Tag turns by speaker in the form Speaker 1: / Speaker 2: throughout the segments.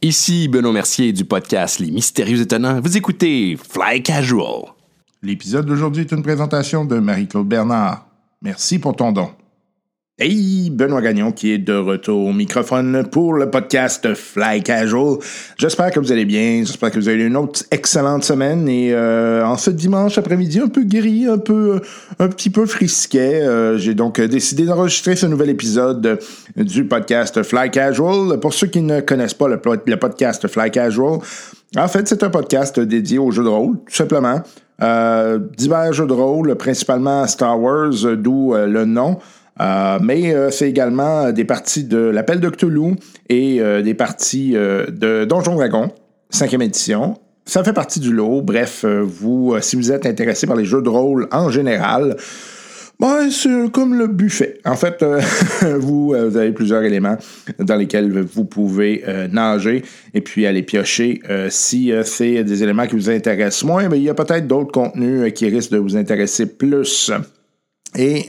Speaker 1: Ici Benoît Mercier du podcast Les Mystérieux Étonnants. Vous écoutez Fly Casual.
Speaker 2: L'épisode d'aujourd'hui est une présentation de Marie-Claude Bernard. Merci pour ton don. Hey, Benoît Gagnon qui est de retour au microphone pour le podcast Fly Casual. J'espère que vous allez bien, j'espère que vous avez eu une autre excellente semaine et euh, en ce dimanche après-midi un peu gris, un peu, un petit peu frisquet, euh, j'ai donc décidé d'enregistrer ce nouvel épisode du podcast Fly Casual. Pour ceux qui ne connaissent pas le, podcast Fly Casual, en fait c'est un podcast dédié aux jeux de rôle, tout simplement. Euh, divers jeux de rôle, principalement Star Wars, d'où le nom. Euh, mais euh, c'est également des parties de l'Appel de Cthulhu et euh, des parties de Donjon Dragon, 5e édition. Ça fait partie du lot. Bref, vous, si vous êtes intéressé par les jeux de rôle en général, ben, c'est comme le buffet. En fait, vous, vous, avez plusieurs éléments dans lesquels vous pouvez nager et puis aller piocher. si c'est des éléments qui vous intéressent moins, ben, il y a peut-être d'autres contenus qui risquent de vous intéresser plus. Et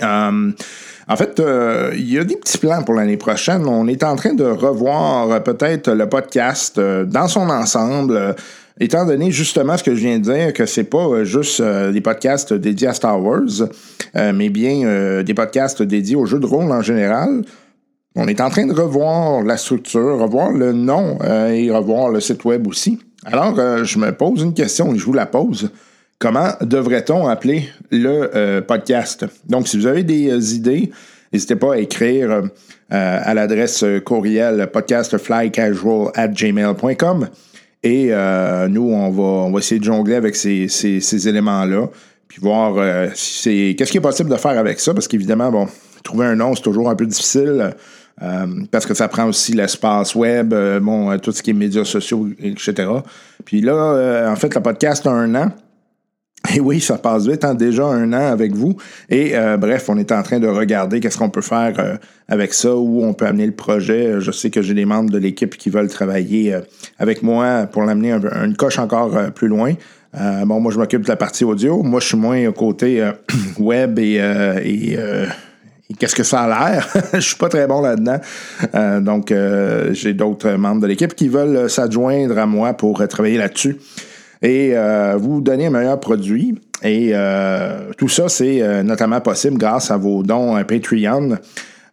Speaker 2: en fait, euh, il y a des petits plans pour l'année prochaine. On est en train de revoir euh, peut-être le podcast euh, dans son ensemble. Étant donné justement ce que je viens de dire, que c'est pas juste des podcasts dédiés à Star Wars, mais bien des podcasts dédiés aux jeux de rôle en général, on est en train de revoir la structure, revoir le nom et revoir le site web aussi. Alors, je me pose une question et je vous la pose. Comment devrait-on appeler le euh, podcast? Donc, si vous avez des euh, idées, n'hésitez pas à écrire euh, à l'adresse courriel podcastflycasual at gmail.com. Et nous, on va, on va essayer de jongler avec ces, ces, éléments-là, puis voir c'est qu'est-ce qui est possible de faire avec ça, parce qu'évidemment, bon, trouver un nom, c'est toujours un peu difficile. parce que ça prend aussi l'espace web, bon, tout ce qui est médias sociaux, etc. Puis là, en fait, le podcast a un an. Et oui, ça passe vite, hein, déjà un an avec vous. Et euh, bref, on est en train de regarder qu'est-ce qu'on peut faire euh, avec ça, où on peut amener le projet. Je sais que j'ai des membres de l'équipe qui veulent travailler euh, avec moi pour l'amener une coche encore plus loin. bon, moi, je m'occupe de la partie audio. Moi, je suis moins au côté web et, et qu'est-ce que ça a l'air? je suis pas très bon là-dedans. donc, j'ai d'autres membres de l'équipe qui veulent s'adjoindre à moi pour travailler là-dessus et euh, vous donner un meilleur produit. Et euh, tout ça, c'est euh, notamment possible grâce à vos dons Patreon.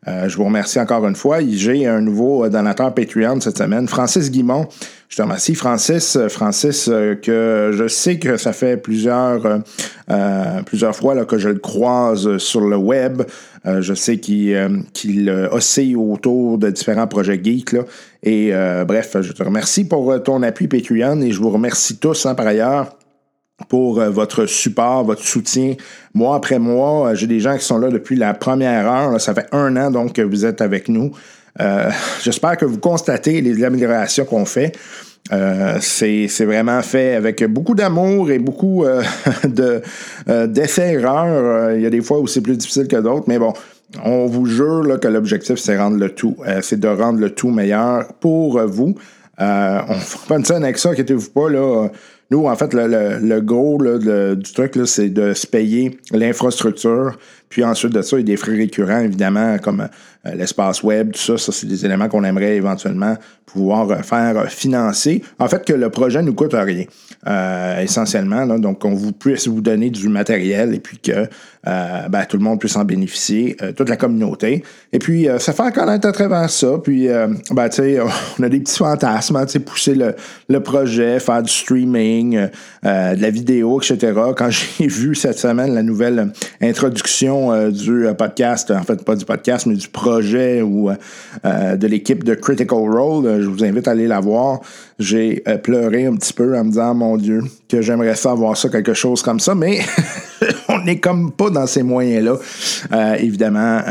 Speaker 2: je vous remercie encore une fois. J'ai un nouveau donateur Patreon cette semaine, Francis Guimont. Je te remercie, Francis. Francis, que je sais que ça fait plusieurs, plusieurs fois que je le croise sur le web. Je sais qu'il oscille autour de différents projets geeks. Et euh, bref, je te remercie pour ton appui Patreon et je vous remercie tous hein, par ailleurs pour votre support, votre soutien. Mois après mois, j'ai des gens qui sont là depuis la première heure. ça fait un an donc que vous êtes avec nous. J'espère que vous constatez les améliorations qu'on fait. Euh, c'est vraiment fait avec beaucoup d'amour et beaucoup euh, de euh, d'essais-erreurs. Il y a des fois où c'est plus difficile que d'autres, mais bon, on vous jure que l'objectif, c'est rendre le tout. c'est de rendre le tout meilleur pour vous. on fera pas une scène avec ça, inquiétez-vous pas. Nous, en fait, le, le, du truc, c'est de se payer l'infrastructure. Puis ensuite de ça, il y a des frais récurrents, évidemment, comme euh, l'espace web, tout ça, ça, c'est des éléments qu'on aimerait éventuellement pouvoir euh, faire euh, financer. En fait, que le projet ne nous coûte rien, essentiellement. donc, qu'on vous puisse vous donner du matériel et puis que ben, tout le monde puisse en bénéficier, toute la communauté. Et puis, ça fait connaître à travers ça. Puis, ben, tu sais, on a des petits fantasmes, hein, tu sais, pousser le, le, projet, faire du streaming, de la vidéo, etc. Quand j'ai vu cette semaine la nouvelle introduction du podcast, en fait, pas du podcast, mais du projet, ou euh, de l'équipe de Critical Role. Euh, je vous invite à aller la voir. J'ai euh, pleuré un petit peu en me disant, mon Dieu, que j'aimerais ça avoir ça, quelque chose comme ça, mais n'est comme pas dans ces moyens-là. évidemment,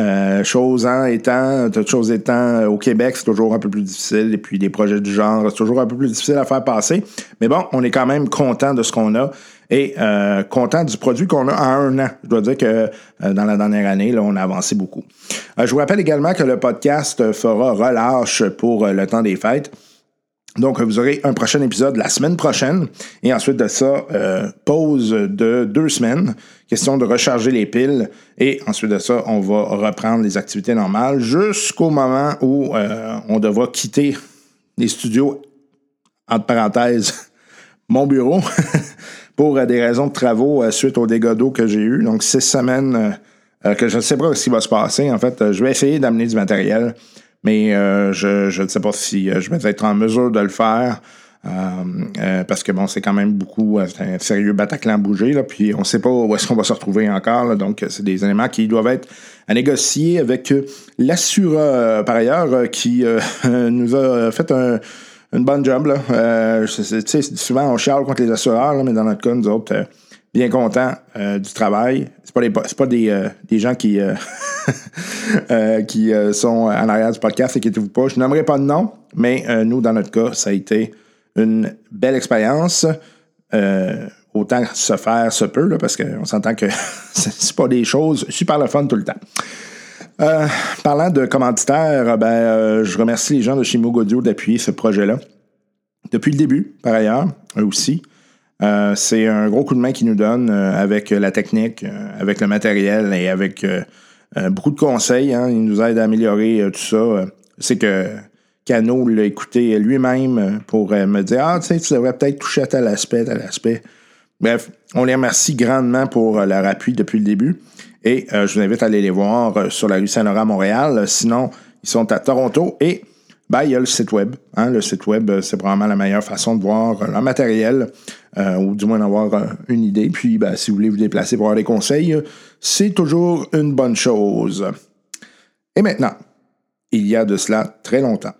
Speaker 2: chose en étant, toute chose étant, au Québec, c'est toujours un peu plus difficile. Et puis, des projets du genre, c'est toujours un peu plus difficile à faire passer. Mais bon, on est quand même content de ce qu'on a et euh, content du produit qu'on a en un an. Je dois dire que euh, dans la dernière année, là, on a avancé beaucoup. Euh, je vous rappelle également que le podcast fera relâche pour le temps des fêtes. Donc, vous aurez un prochain épisode la semaine prochaine. Et ensuite de ça, pause de deux semaines. Question de recharger les piles. Et ensuite de ça, on va reprendre les activités normales jusqu'au moment où on devra quitter les studios entre parenthèses, mon bureau pour des raisons de travaux suite aux dégâts d'eau que j'ai eu. Donc, six semaines que je ne sais pas ce qui va se passer. En fait, je vais essayer d'amener du matériel, mais je ne sais pas si je vais être en mesure de le faire. Euh, euh, parce que bon, c'est quand même beaucoup, euh, c'est un sérieux Bataclan bougé, là, puis on ne sait pas où est-ce qu'on va se retrouver encore. donc, c'est des éléments qui doivent être à négocier avec l'assureur, par ailleurs, qui nous a fait un, une bonne job. Là. souvent, on charle contre les assureurs, mais dans notre cas, nous autres, bien contents du travail. C'est pas, pas des, des, gens qui, qui sont en arrière du podcast, inquiétez-vous pas. Je n'aimerais pas de nom, mais nous, dans notre cas, ça a été une belle expérience. Euh, autant se faire se peut, parce qu'on s'entend que c'est pas des choses super le fun tout le temps. Euh, parlant de commanditaires, ben, euh, je remercie les gens de chez Mogodio d'appuyer ce projet-là. Depuis le début, par ailleurs, eux aussi. C'est un gros coup de main qu'ils nous donnent avec la technique, avec le matériel et avec beaucoup de conseils. Hein. Ils nous aident à améliorer tout ça. c'est que Cano l'a écouté lui-même pour euh, me dire Ah, tu sais, tu devrais peut-être toucher à tel aspect, tel aspect. Bref, on les remercie grandement pour euh, leur appui depuis le début. Et euh, je vous invite à aller les voir sur la rue Saint-Laurent à Montréal. Sinon, ils sont à Toronto et ben, il y a le site web. Hein. Le site web, c'est probablement la meilleure façon de voir leur matériel, ou du moins d'avoir une idée. Puis, ben, si vous voulez vous déplacer pour avoir des conseils, c'est toujours une bonne chose. Et maintenant, il y a de cela très longtemps,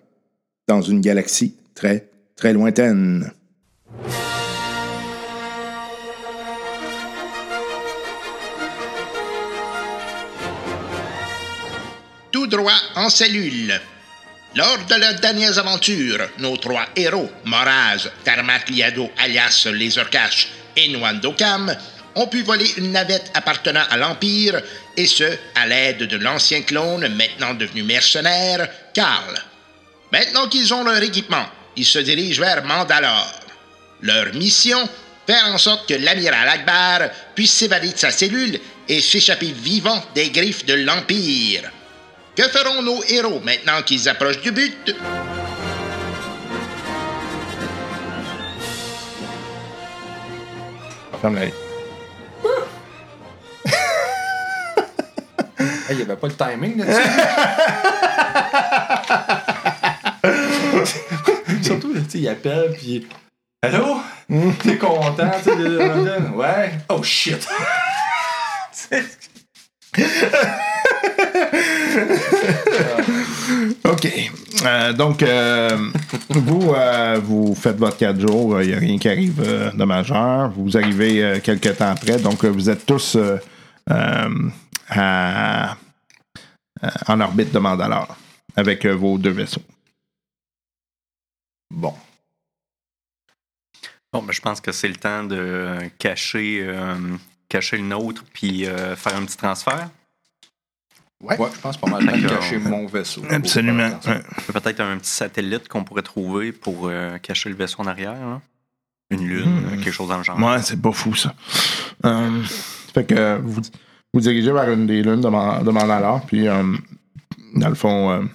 Speaker 2: dans une galaxie très, très lointaine.
Speaker 3: Tout droit en cellule. Lors de leurs dernières aventures, nos trois héros, Moraz, Tarmac Liado alias les Orcash et Nwandokam, ont pu voler une navette appartenant à l'Empire, et ce, à l'aide de l'ancien clone, maintenant devenu mercenaire, Karl. Maintenant qu'ils ont leur équipement, ils se dirigent vers Mandalore. Leur mission Faire en sorte que l'amiral Akbar puisse s'évader de sa cellule et s'échapper vivant des griffes de l'Empire. Que feront nos héros maintenant qu'ils approchent du but?
Speaker 4: Il n'y avait pas de timing là-dessus. Surtout, tu sais, il appelle, puis. Allô? T'es content, tu sais, de Ouais. Oh shit!
Speaker 2: OK. Euh, donc, euh, vous, euh, vous faites votre 4 jours, il n'y a rien qui arrive de majeur. Vous arrivez quelques temps après, donc vous êtes tous en orbite de Mandalore avec vos deux vaisseaux.
Speaker 5: Bon. Bon, ben, je pense que c'est le temps de cacher, cacher le nôtre puis faire un petit transfert.
Speaker 4: Ouais. je pense pas mal de cacher mon vaisseau.
Speaker 2: Absolument.
Speaker 5: Peut-être un petit satellite qu'on pourrait trouver pour euh, cacher le vaisseau en arrière. Une lune, hmm. quelque chose dans le genre.
Speaker 2: Ouais, c'est pas fou ça. Euh, fait que vous, vous dirigez vers une des lunes de, Mandalore, puis euh, dans le fond,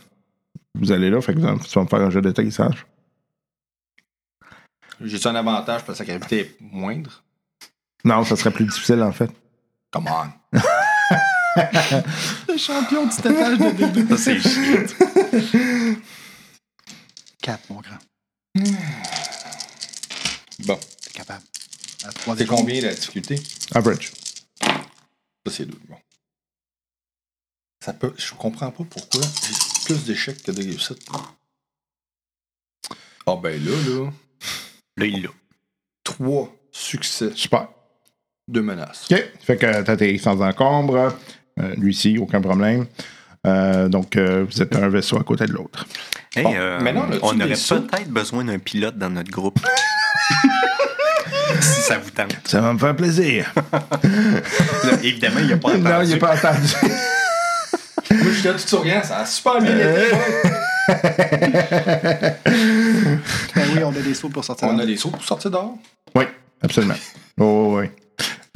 Speaker 2: vous allez là, fait que vous allez faire un jeu d'atterrissage.
Speaker 4: J'ai-tu un avantage parce que sa gravité est moindre?
Speaker 2: Non, ça serait plus difficile en fait.
Speaker 4: Come on. Le champion du tatouage de bébé.
Speaker 5: Ça, c'est shit.
Speaker 4: 4, mon grand.
Speaker 2: Bon.
Speaker 4: T'es capable.
Speaker 2: C'est combien la difficulté? Average.
Speaker 4: Ça, c'est deux. Bon. Ça peut. Je comprends pas pourquoi j'ai plus d'échecs que de réussites. Ah, ben là, là.
Speaker 5: Là, il a.
Speaker 4: Trois succès.
Speaker 2: Super.
Speaker 4: Deux menaces.
Speaker 2: OK. Fait que t'atterris sans encombre. Euh, lui-ci, aucun problème. Euh, donc, euh, vous êtes un vaisseau à côté de l'autre.
Speaker 5: on aurait peut-être besoin d'un pilote dans notre groupe. si ça vous tente.
Speaker 2: Ça va me faire plaisir.
Speaker 5: évidemment, il n'y a pas entendu.
Speaker 2: Non, il a pas entendu.
Speaker 4: Moi, je suis là tout souriant, ça a super bien été.
Speaker 6: Ben oui, on a des sauts pour sortir
Speaker 4: On a des sauts pour sortir dehors?
Speaker 2: Oui, absolument. Oh, oui.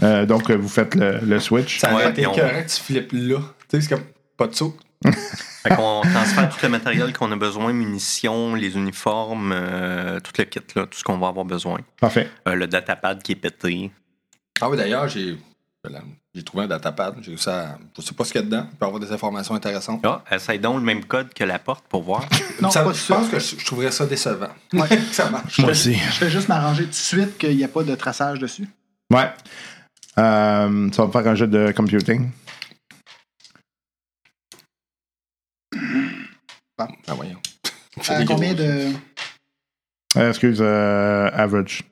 Speaker 2: Euh, donc, vous faites le, le switch.
Speaker 4: Ça aurait été correct, tu flippes là. Tu sais, c'est comme pas de saut.
Speaker 5: Fait qu'on transfère tout le matériel qu'on a besoin, munitions, les uniformes, euh, tout le kit, là, tout ce qu'on va avoir besoin.
Speaker 2: Parfait.
Speaker 5: Euh, le datapad qui est pété.
Speaker 4: Ah oui, d'ailleurs, j'ai j'ai trouvé un datapad. J'ai à. Je sais pas ce qu'il y a dedans. Il peut avoir des informations intéressantes.
Speaker 5: Ah, essaye donc le même code que la porte pour voir.
Speaker 6: Non,
Speaker 4: Ça-
Speaker 6: pas
Speaker 4: je
Speaker 6: tout
Speaker 4: pense que je, je trouverais ça décevant.
Speaker 6: Ouais.
Speaker 4: ça marche.
Speaker 2: Moi aussi.
Speaker 6: Je fais juste m'arranger tout de suite qu'il n'y a pas de traçage dessus.
Speaker 2: Ouais. Euh, ça va me faire un jeu de computing.
Speaker 4: Ah, voyons.
Speaker 6: Euh, combien de.
Speaker 2: Euh, excuse, euh, average.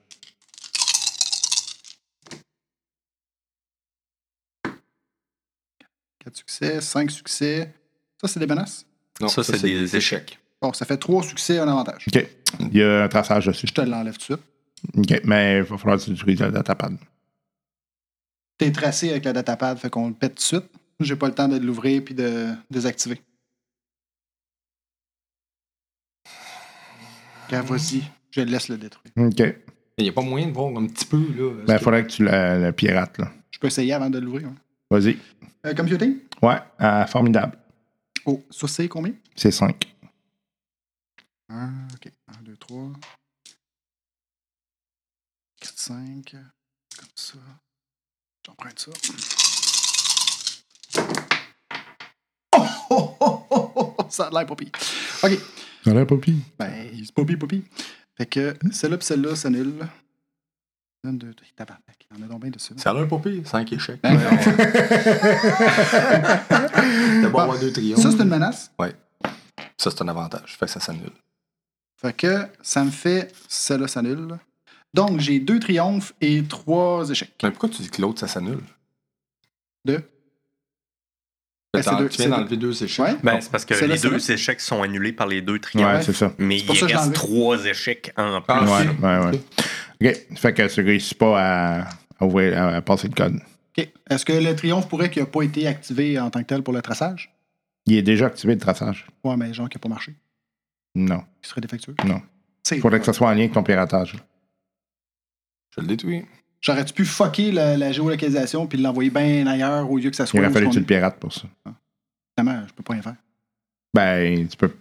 Speaker 6: Quatre succès, cinq succès. Ça, c'est des menaces?
Speaker 4: Non,
Speaker 5: Ça, c'est des échecs.
Speaker 6: Bon, ça fait trois succès, un avantage.
Speaker 2: OK. Il y a un traçage dessus.
Speaker 6: Je te l'enlève tout de suite.
Speaker 2: OK. Mais il va falloir que tu utilises le datapad.
Speaker 6: T'es tracé avec le datapad, fait qu'on le pète tout de suite. J'ai pas le temps de l'ouvrir puis de désactiver. Ok, vas-y. Je laisse le détruire.
Speaker 2: OK.
Speaker 4: Il n'y a pas moyen de voir un petit peu. là.
Speaker 2: Ben, il faudrait que tu le, le pirates, là.
Speaker 6: Je peux essayer avant de l'ouvrir. hein.
Speaker 2: Vas-y.
Speaker 6: Euh, computing?
Speaker 2: Ouais. euh, formidable.
Speaker 6: Oh, ça c'est combien?
Speaker 2: C'est 5.
Speaker 6: 1, ok. 1, 2, 3. 4, 5. Comme ça. J'emprunte ça. Oh, oh, oh, oh, oh, ça a l'air pire. Ok.
Speaker 2: Ça a l'air pire.
Speaker 6: Ben, c'est pas pire. Fait que celle-là pis celle-là s'annulent. 1, 2, 3. Tabarnak. Il y en a donc bien dessus.
Speaker 4: Ça a l'air pire. 5 échecs.
Speaker 6: Ben,
Speaker 4: D'abord, avoir deux triomphes.
Speaker 6: Ça, c'est une menace?
Speaker 4: Ça, c'est un avantage. Fait que ça s'annule.
Speaker 6: Fait que ça me fait. Celle-là s'annule. Donc, j'ai deux triomphes et trois échecs.
Speaker 4: Mais pourquoi tu dis que l'autre, ça s'annule?
Speaker 6: Deux. Ben, c'est
Speaker 4: T'en-
Speaker 6: deux-
Speaker 4: tu
Speaker 6: c'est
Speaker 4: viens d'enlever deux échecs.
Speaker 6: Ouais.
Speaker 5: Ben, c'est parce que les deux échecs sont annulés par les deux triomphes.
Speaker 2: Ouais, c'est ça.
Speaker 5: Mais il
Speaker 6: ça
Speaker 5: reste trois échecs en plus.
Speaker 4: Ah,
Speaker 2: Ouais,
Speaker 4: ok.
Speaker 2: ouais, ouais. OK. Fait que tu réussis pas à, à, ouvrir- à- à passer le code.
Speaker 6: OK. Est-ce que le triomphe pourrait qu'il n'a pas été activé en tant que tel pour le traçage?
Speaker 2: Il est déjà activé le traçage.
Speaker 6: Ouais, mais genre qui n'a pas marché.
Speaker 2: Non.
Speaker 6: Qui serait défectueux?
Speaker 2: Non. Il faudrait que ça soit en lien avec ton piratage.
Speaker 4: Je le détruis.
Speaker 6: J'aurais-tu pu fucker la, la géolocalisation puis l'envoyer bien ailleurs au lieu que ça
Speaker 2: Il
Speaker 6: soit.
Speaker 2: aurait
Speaker 6: où
Speaker 2: fallu tu le pirates pour ça.
Speaker 6: Évidemment, je peux pas rien faire.
Speaker 2: Ben, tu peux.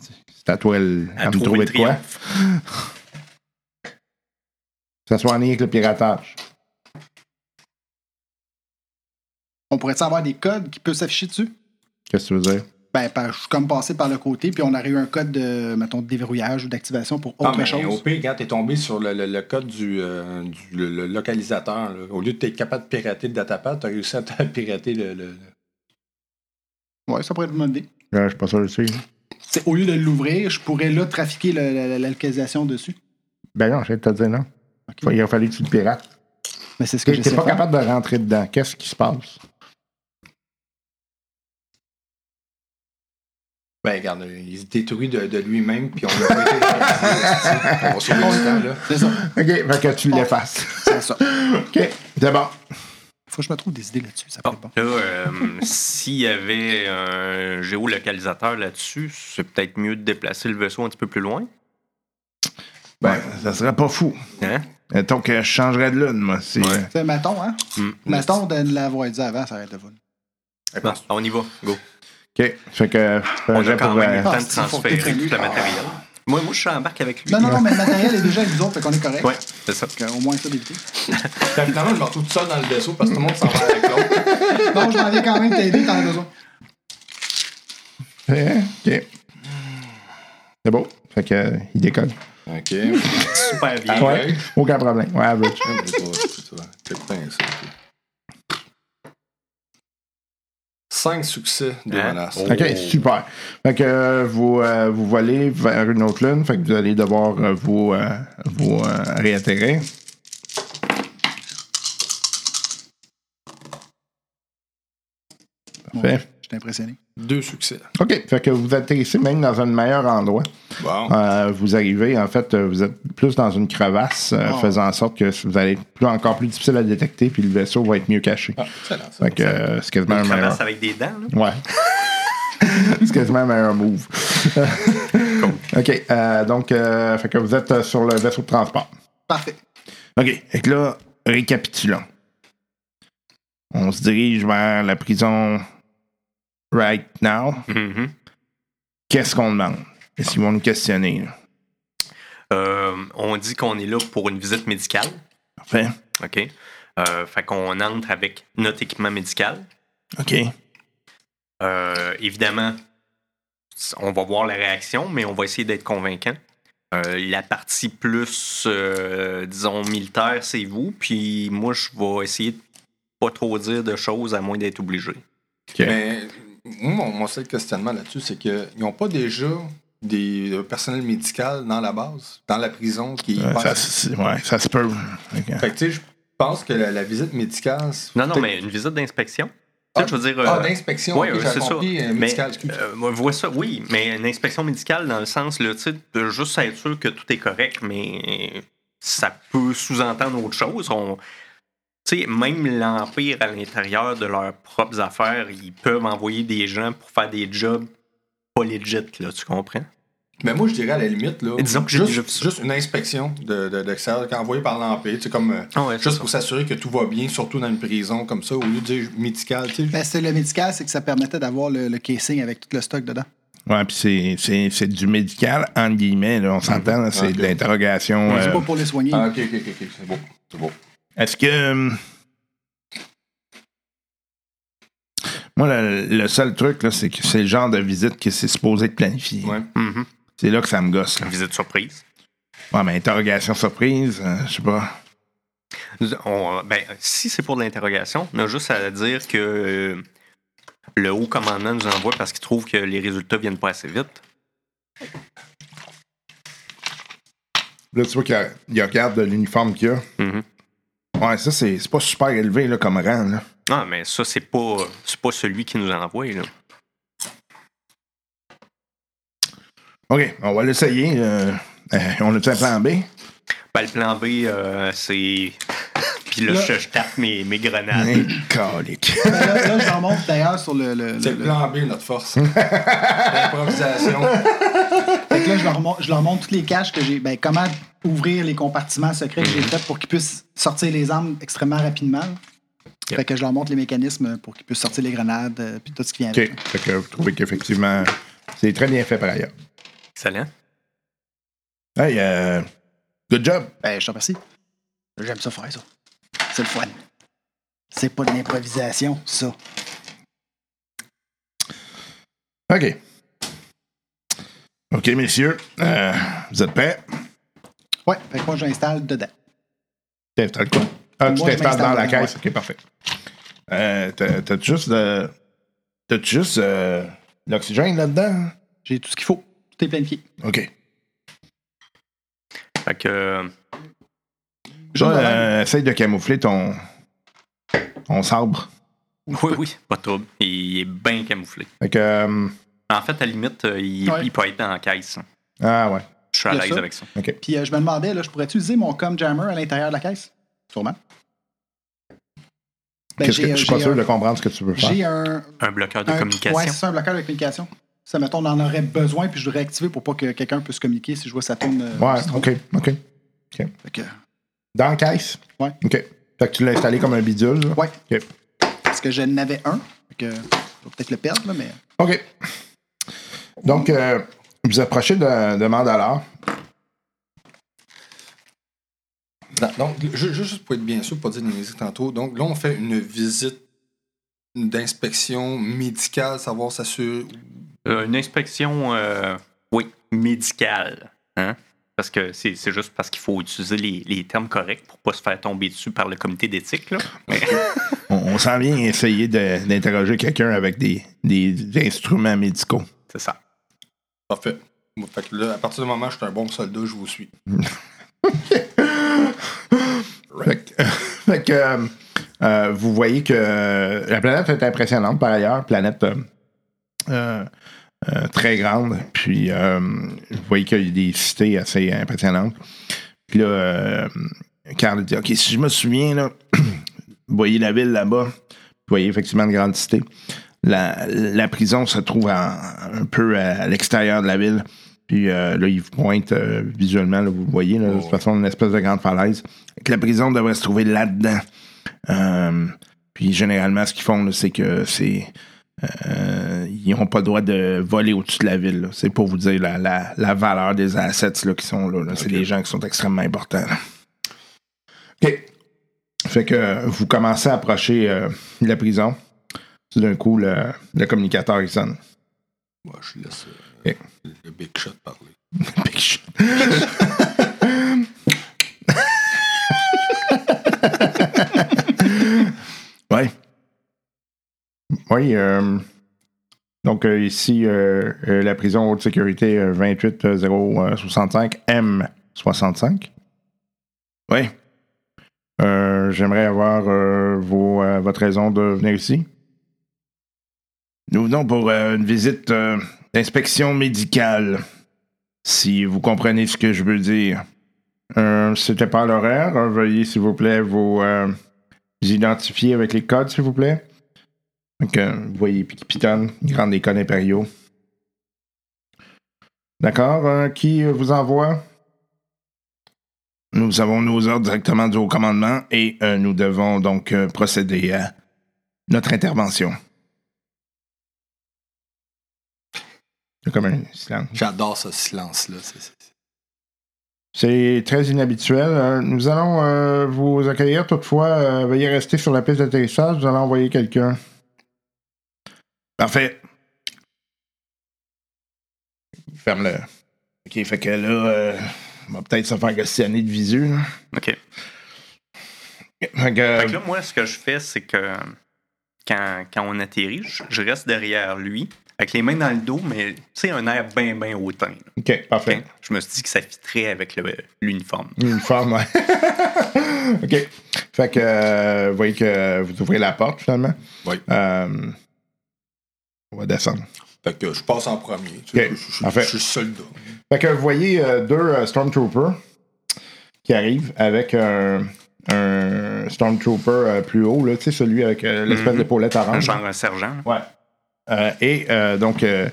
Speaker 2: C'est à toi le-
Speaker 5: À
Speaker 2: à me
Speaker 5: trouver
Speaker 2: de quoi. ça soit en lien avec le piratage.
Speaker 6: On pourrait-tu avoir des codes qui peuvent s'afficher dessus?
Speaker 2: Qu'est-ce que tu veux dire?
Speaker 6: Ben, par- je suis comme passé par le côté, puis on aurait eu un code de, mettons, de déverrouillage ou d'activation pour
Speaker 4: Ah,
Speaker 6: autre
Speaker 4: mais
Speaker 6: chose.
Speaker 4: au pire, quand t'es tombé sur le, le- le code du, euh, du- le, le localisateur, là, au lieu de t'être capable de pirater le datapad, t'as réussi à te pirater le. le- le-
Speaker 6: Ouais, ça pourrait être une bonne idée.
Speaker 2: Là, je suis pas sûr de suivre.
Speaker 6: C'est, au lieu de l'ouvrir, je pourrais là trafiquer le- la, localisation dessus.
Speaker 2: Ben non, je vais te dire non. Il a fallu que tu le pirates.
Speaker 6: Mais c'est ce que j'essaie
Speaker 2: t'es
Speaker 6: de
Speaker 2: pas
Speaker 6: faire.
Speaker 2: capable de rentrer dedans. Qu'est-ce qui se passe?
Speaker 4: Ben, regarde, il se détruit de, de lui-même, puis on a pas été On va sauver du temps, là.
Speaker 6: C'est ça.
Speaker 2: OK, fait que tu l'effaces.
Speaker 6: C'est ça.
Speaker 2: OK, c'est bon.
Speaker 6: Faut que je me trouve des idées là-dessus. Ça peut être bon.
Speaker 5: là, euh, s'il y avait un géolocalisateur là-dessus, c'est peut-être mieux de déplacer le vaisseau un petit peu plus loin.
Speaker 2: Ben, ça serait pas fou.
Speaker 5: Hein?
Speaker 2: Mettons que je changerais de lune, moi. C'est,
Speaker 5: Ouais.
Speaker 6: C'est maton, hein?
Speaker 5: Mm.
Speaker 6: Maton de l'avoir dit avant, ça arrête de vous.
Speaker 5: Bon, on y va, go.
Speaker 2: OK, fait que...
Speaker 5: On
Speaker 2: j'ai
Speaker 5: a quand
Speaker 2: pour,
Speaker 5: même eu
Speaker 2: euh,
Speaker 5: le temps
Speaker 6: Ah,
Speaker 5: de transférer tout le matériel. Moi, moi, je suis embarque avec lui.
Speaker 6: Non, non, non, mais le matériel est déjà avec vous autres, fait qu'on est correct.
Speaker 5: Ouais, c'est ça.
Speaker 6: Donc, au moins ça d'éviter.
Speaker 4: Finalement, je me retrouve tout seul dans le vaisseau parce que tout le monde s'en va avec l'autre.
Speaker 6: Non, je m'en viens quand même t'aider, t'en as besoin.
Speaker 2: euh, OK. C'est beau. Fait que, euh, il décolle.
Speaker 4: OK.
Speaker 5: Super bien.
Speaker 2: Ouais, aucun problème. Ouais, average.
Speaker 4: Cinq succès de
Speaker 5: Hein?
Speaker 4: menace.
Speaker 5: Oh.
Speaker 2: OK, super. Fait que euh, vous, euh, vous volez vers une autre lune, fait que vous allez devoir euh, vous, euh, vous euh, réatterrir. Parfait.
Speaker 6: Je suis impressionné.
Speaker 4: Deux succès.
Speaker 2: OK, fait que vous atterrissez même dans un meilleur endroit.
Speaker 4: Bon.
Speaker 2: Euh, vous arrivez, en fait, euh, vous êtes plus dans une crevasse, euh, faisant en sorte que vous allez être plus, encore plus difficile à détecter, puis le vaisseau va être mieux caché.
Speaker 4: Ah, excellent, ça.
Speaker 2: Fait que euh, c'est quasiment un meilleur.
Speaker 5: crevasse avec des dents, là.
Speaker 2: Ouais. c'est quasiment un meilleur move. OK, euh, donc, euh, fait que vous êtes sur le vaisseau de transport.
Speaker 6: Parfait.
Speaker 2: OK, fait que là, récapitulons. On se dirige vers la prison right now?
Speaker 5: Mhm.
Speaker 2: qu'est-ce qu'on demande? Est-ce qu'ils vont nous questionner?
Speaker 5: Euh, on dit qu'on est là pour une visite médicale.
Speaker 2: Parfait.
Speaker 5: OK? Euh, fait qu'on entre avec notre équipement médical.
Speaker 2: OK.
Speaker 5: Euh, évidemment, on va voir la réaction, mais on va essayer d'être convaincant. Euh, la partie plus, euh, disons, militaire, c'est vous. Puis moi, je vais essayer de pas trop dire de choses à moins d'être obligé.
Speaker 4: Mais moi, mon, mon seul questionnement là-dessus, c'est qu'ils n'ont pas déjà des euh, personnel médical dans la base, dans la prison qui
Speaker 2: Ouais,
Speaker 4: passe-
Speaker 2: ça, se- ouais, ça se peut.
Speaker 4: Fait que, tu sais, je pense que la, la visite médicale.
Speaker 5: Non, non, mais une visite d'inspection. Sais, je veux dire.
Speaker 4: Ah,
Speaker 5: euh,
Speaker 4: d'inspection,
Speaker 5: Ouais,
Speaker 4: ok,
Speaker 5: ouais,
Speaker 4: j'ai
Speaker 5: c'est ça.
Speaker 4: euh,
Speaker 5: Mais,
Speaker 4: médical, excuse.
Speaker 5: euh, moi, je vois ça, oui, mais une inspection médicale dans le sens, là, tu sais, de juste être sûr que tout est correct, mais ça peut sous-entendre autre chose. On- sais, même l'Empire, à l'intérieur de leurs propres affaires, ils peuvent envoyer des gens pour faire des jobs pas legit, là, tu comprends?
Speaker 4: Mais moi, je dirais à la limite, là,
Speaker 5: disons que
Speaker 4: juste,
Speaker 5: déjà vu ça.
Speaker 4: juste une inspection de, de, d'extérieur envoyée par l'empire, c'est comme euh,
Speaker 5: Ah ouais,
Speaker 4: juste pour s'assurer que tout va bien, surtout dans une prison comme ça, au lieu de dire médical. tu sais.
Speaker 6: Ben, c'est le médical, c'est que ça permettait d'avoir le, le casing avec tout le stock dedans.
Speaker 2: Ouais, puis c'est- c'est c'est du médical, entre guillemets, là, on s'entend, c'est
Speaker 4: Ok.
Speaker 2: de l'interrogation.
Speaker 6: C'est
Speaker 2: euh,
Speaker 6: pas pour les soigner.
Speaker 4: Ah, ok, ok, ok, ok, c'est beau. C'est beau.
Speaker 2: Est-ce que. euh, Moi, le, le seul truc, là, c'est que c'est le genre de visite que c'est supposé être planifié.
Speaker 4: Ouais.
Speaker 5: Mhm.
Speaker 2: C'est là que ça me gosse. Là.
Speaker 5: Visite surprise.
Speaker 2: Ouais, mais interrogation surprise, euh, je sais pas.
Speaker 5: On- ben, si c'est pour de l'interrogation, on a juste à dire que euh, le haut commandant nous envoie parce qu'il trouve que les résultats viennent pas assez vite.
Speaker 2: Là, tu vois qu'il y a- il regarde l'uniforme qu'il y a.
Speaker 5: Mhm.
Speaker 2: Ouais, ça, c'est pas super élevé là, comme rang. Là.
Speaker 5: Ah, mais ça, c'est pas, pas celui qui nous envoie. Là.
Speaker 2: OK, on va l'essayer. euh, euh, on a-tu un plan B?
Speaker 5: Ben, le plan B, euh, c'est. Puis là,
Speaker 6: Là-
Speaker 5: je, je tape mes, mes grenades.
Speaker 2: Calique.
Speaker 6: Là, là, je leur montre d'ailleurs sur le. le-
Speaker 4: C'est
Speaker 6: le-
Speaker 4: le plan B, notre force. L'improvisation.
Speaker 6: Fait que là, je leur, mon- je leur montre toutes les caches que j'ai. Ben, comment ouvrir les compartiments secrets que j'ai faits pour qu'ils puissent sortir les armes extrêmement rapidement.
Speaker 5: Yep.
Speaker 6: Fait que je leur montre les mécanismes pour qu'ils puissent sortir les grenades euh, puis tout ce qui vient
Speaker 2: OK,
Speaker 6: avec.
Speaker 2: fait que vous trouvez qu'effectivement, c'est très bien fait par ailleurs.
Speaker 5: Excellent.
Speaker 2: Hey, euh, good job.
Speaker 6: Ben, je te remercie. J'aime ça faire ça. C'est le fun. C'est pas de l'improvisation, ça.
Speaker 2: OK. OK, messieurs, euh, vous êtes prêts?
Speaker 6: Ouais, fait que moi, j'installe dedans.
Speaker 2: T'installes quoi? Ah, tu t'installes dans la caisse. OK, parfait. Euh, t'as- juste. T'as juste euh, l'oxygène là-dedans?
Speaker 6: J'ai tout ce qu'il faut. Tout est planifié.
Speaker 2: OK.
Speaker 5: Fait que. Euh,
Speaker 2: euh, essaye de camoufler ton. ton sabre.
Speaker 5: Oui, oui, pas de trouble. Il est bien camouflé.
Speaker 2: Fait que. euh,
Speaker 5: En fait, à la limite, euh, il,
Speaker 6: Ouais.
Speaker 5: il peut être dans la caisse.
Speaker 2: ah, ouais.
Speaker 5: Je suis à
Speaker 6: Il y a
Speaker 5: l'aise
Speaker 6: ça.
Speaker 5: avec ça.
Speaker 6: Puis euh, je me demandais, là, je pourrais-tu utiliser mon com jammer à l'intérieur de la caisse? Sûrement. Ben,
Speaker 2: Qu'est-ce que,
Speaker 6: j'ai,
Speaker 2: je suis
Speaker 6: euh,
Speaker 2: pas
Speaker 6: j'ai
Speaker 2: sûr
Speaker 6: un-
Speaker 2: de comprendre ce que tu veux faire.
Speaker 6: J'ai un.
Speaker 5: Un bloqueur de
Speaker 6: un-
Speaker 5: communication.
Speaker 6: Ouais, c'est ça, un bloqueur de communication. Ça, mettons, on en aurait besoin, puis je devrais activer pour pas que quelqu'un puisse communiquer si je vois ça tourne. euh,
Speaker 2: Ouais,
Speaker 6: c'est trop.
Speaker 2: OK, OK.
Speaker 6: Fait que,
Speaker 2: Dans la caisse?
Speaker 6: Ouais.
Speaker 2: OK. Fait que tu l'as installé comme un bidule, là?
Speaker 6: ouais.
Speaker 2: OK.
Speaker 6: Parce que je n'avais un. Fait que, je vais peut-être le perdre, là, mais.
Speaker 2: OK. Donc, euh, vous approchez de, de Mandalore.
Speaker 4: Non, Donc, ju- ju- juste pour être bien sûr, pour pas dire de tantôt, donc là, on fait une visite d'inspection médicale, savoir s'assurer.
Speaker 5: Euh, une inspection, euh, oui, médicale. Hein? Parce que c'est juste parce qu'il faut utiliser les, les termes corrects pour pas se faire tomber dessus par le comité d'éthique. Mais-
Speaker 2: On, on s'en vient essayer d'interroger quelqu'un avec des, des instruments médicaux.
Speaker 5: c'est ça.
Speaker 4: Parfait. Fait que là, à partir du moment où je suis un bon soldat, je vous suis.
Speaker 2: Fait que, fait que, euh, euh, vous voyez que euh, la planète est impressionnante par ailleurs, planète euh, euh, euh, très grande. Puis euh, vous voyez qu'il y a des cités assez impressionnantes. Puis là, euh, Carl dit Ok, si je me souviens, là, vous voyez la ville là-bas, vous voyez effectivement une grande cité. La, la prison se trouve un peu à, l'extérieur de la ville. Puis euh, là, il vous pointe euh, visuellement, là, vous voyez, là, de toute façon, une espèce de grande falaise. Que la prison devrait se trouver là-dedans. Euh, puis généralement, ce qu'ils font, c'est que c'est euh, ils n'ont pas le droit de voler au-dessus de la ville. C'est pour vous dire la, la- la valeur des assets là, qui sont là. là. C'est des gens qui sont extrêmement importants. là. OK. Fait que euh, vous commencez à approcher euh, la prison. Tout d'un coup, le, le communicateur il sonne.
Speaker 4: Ouais, je laisse euh, le Big Shot parler.
Speaker 2: Big shot. ouais. Oui. euh, donc, euh, ici, euh, la prison haute sécurité euh, 28065 M65. Oui. J'aimerais avoir votre raison de venir ici. Nous venons pour une visite d'inspection médicale si vous comprenez ce que je veux dire. Euh, C'était pas l'horaire. Veuillez, s'il vous plaît, vous identifier avec les codes, s'il vous plaît. Donc, euh, vous voyez Picky Piton, il rentre des codes impériaux. D'accord. euh, qui euh, vous envoie? Nous avons nos ordres directement du haut commandement et euh, nous devons donc euh, procéder à notre intervention. Comme un silence.
Speaker 4: J'adore ce silence-là. c'est-
Speaker 2: très inhabituel. Euh, nous allons euh, vous accueillir toutefois. euh, veuillez rester sur la piste d'atterrissage. Nous allons envoyer quelqu'un. Parfait. Ferme le. Ok, fait que là, euh, on va peut-être se faire questionner de visu. là.
Speaker 5: OK.
Speaker 2: Fait que, euh,
Speaker 5: Fait que là, moi, ce que je fais, c'est que quand, quand on atterrit, je, je reste derrière lui, avec les mains dans le dos, mais tu sais, un air bien, bien hautain. là.
Speaker 2: ok, parfait.
Speaker 5: Je me suis dit que ça fitterait avec l'uniforme.
Speaker 2: Uniforme, ouais. OK. Fait que euh, vous voyez que vous ouvrez la porte finalement.
Speaker 4: Oui.
Speaker 2: Euh, on va descendre.
Speaker 4: Fait que je passe en premier. tu sais,
Speaker 2: Ok,
Speaker 4: Je, je-
Speaker 2: parfait.
Speaker 4: je suis soldat.
Speaker 2: Fait que vous voyez euh, deux euh, Stormtroopers qui arrivent avec un, un Stormtrooper euh, plus haut, là, celui avec euh, l'espèce
Speaker 5: Mhm.
Speaker 2: d'épaulette
Speaker 5: Un
Speaker 2: orange.
Speaker 5: genre un sergent.
Speaker 2: Ouais. Euh, et euh, donc, euh,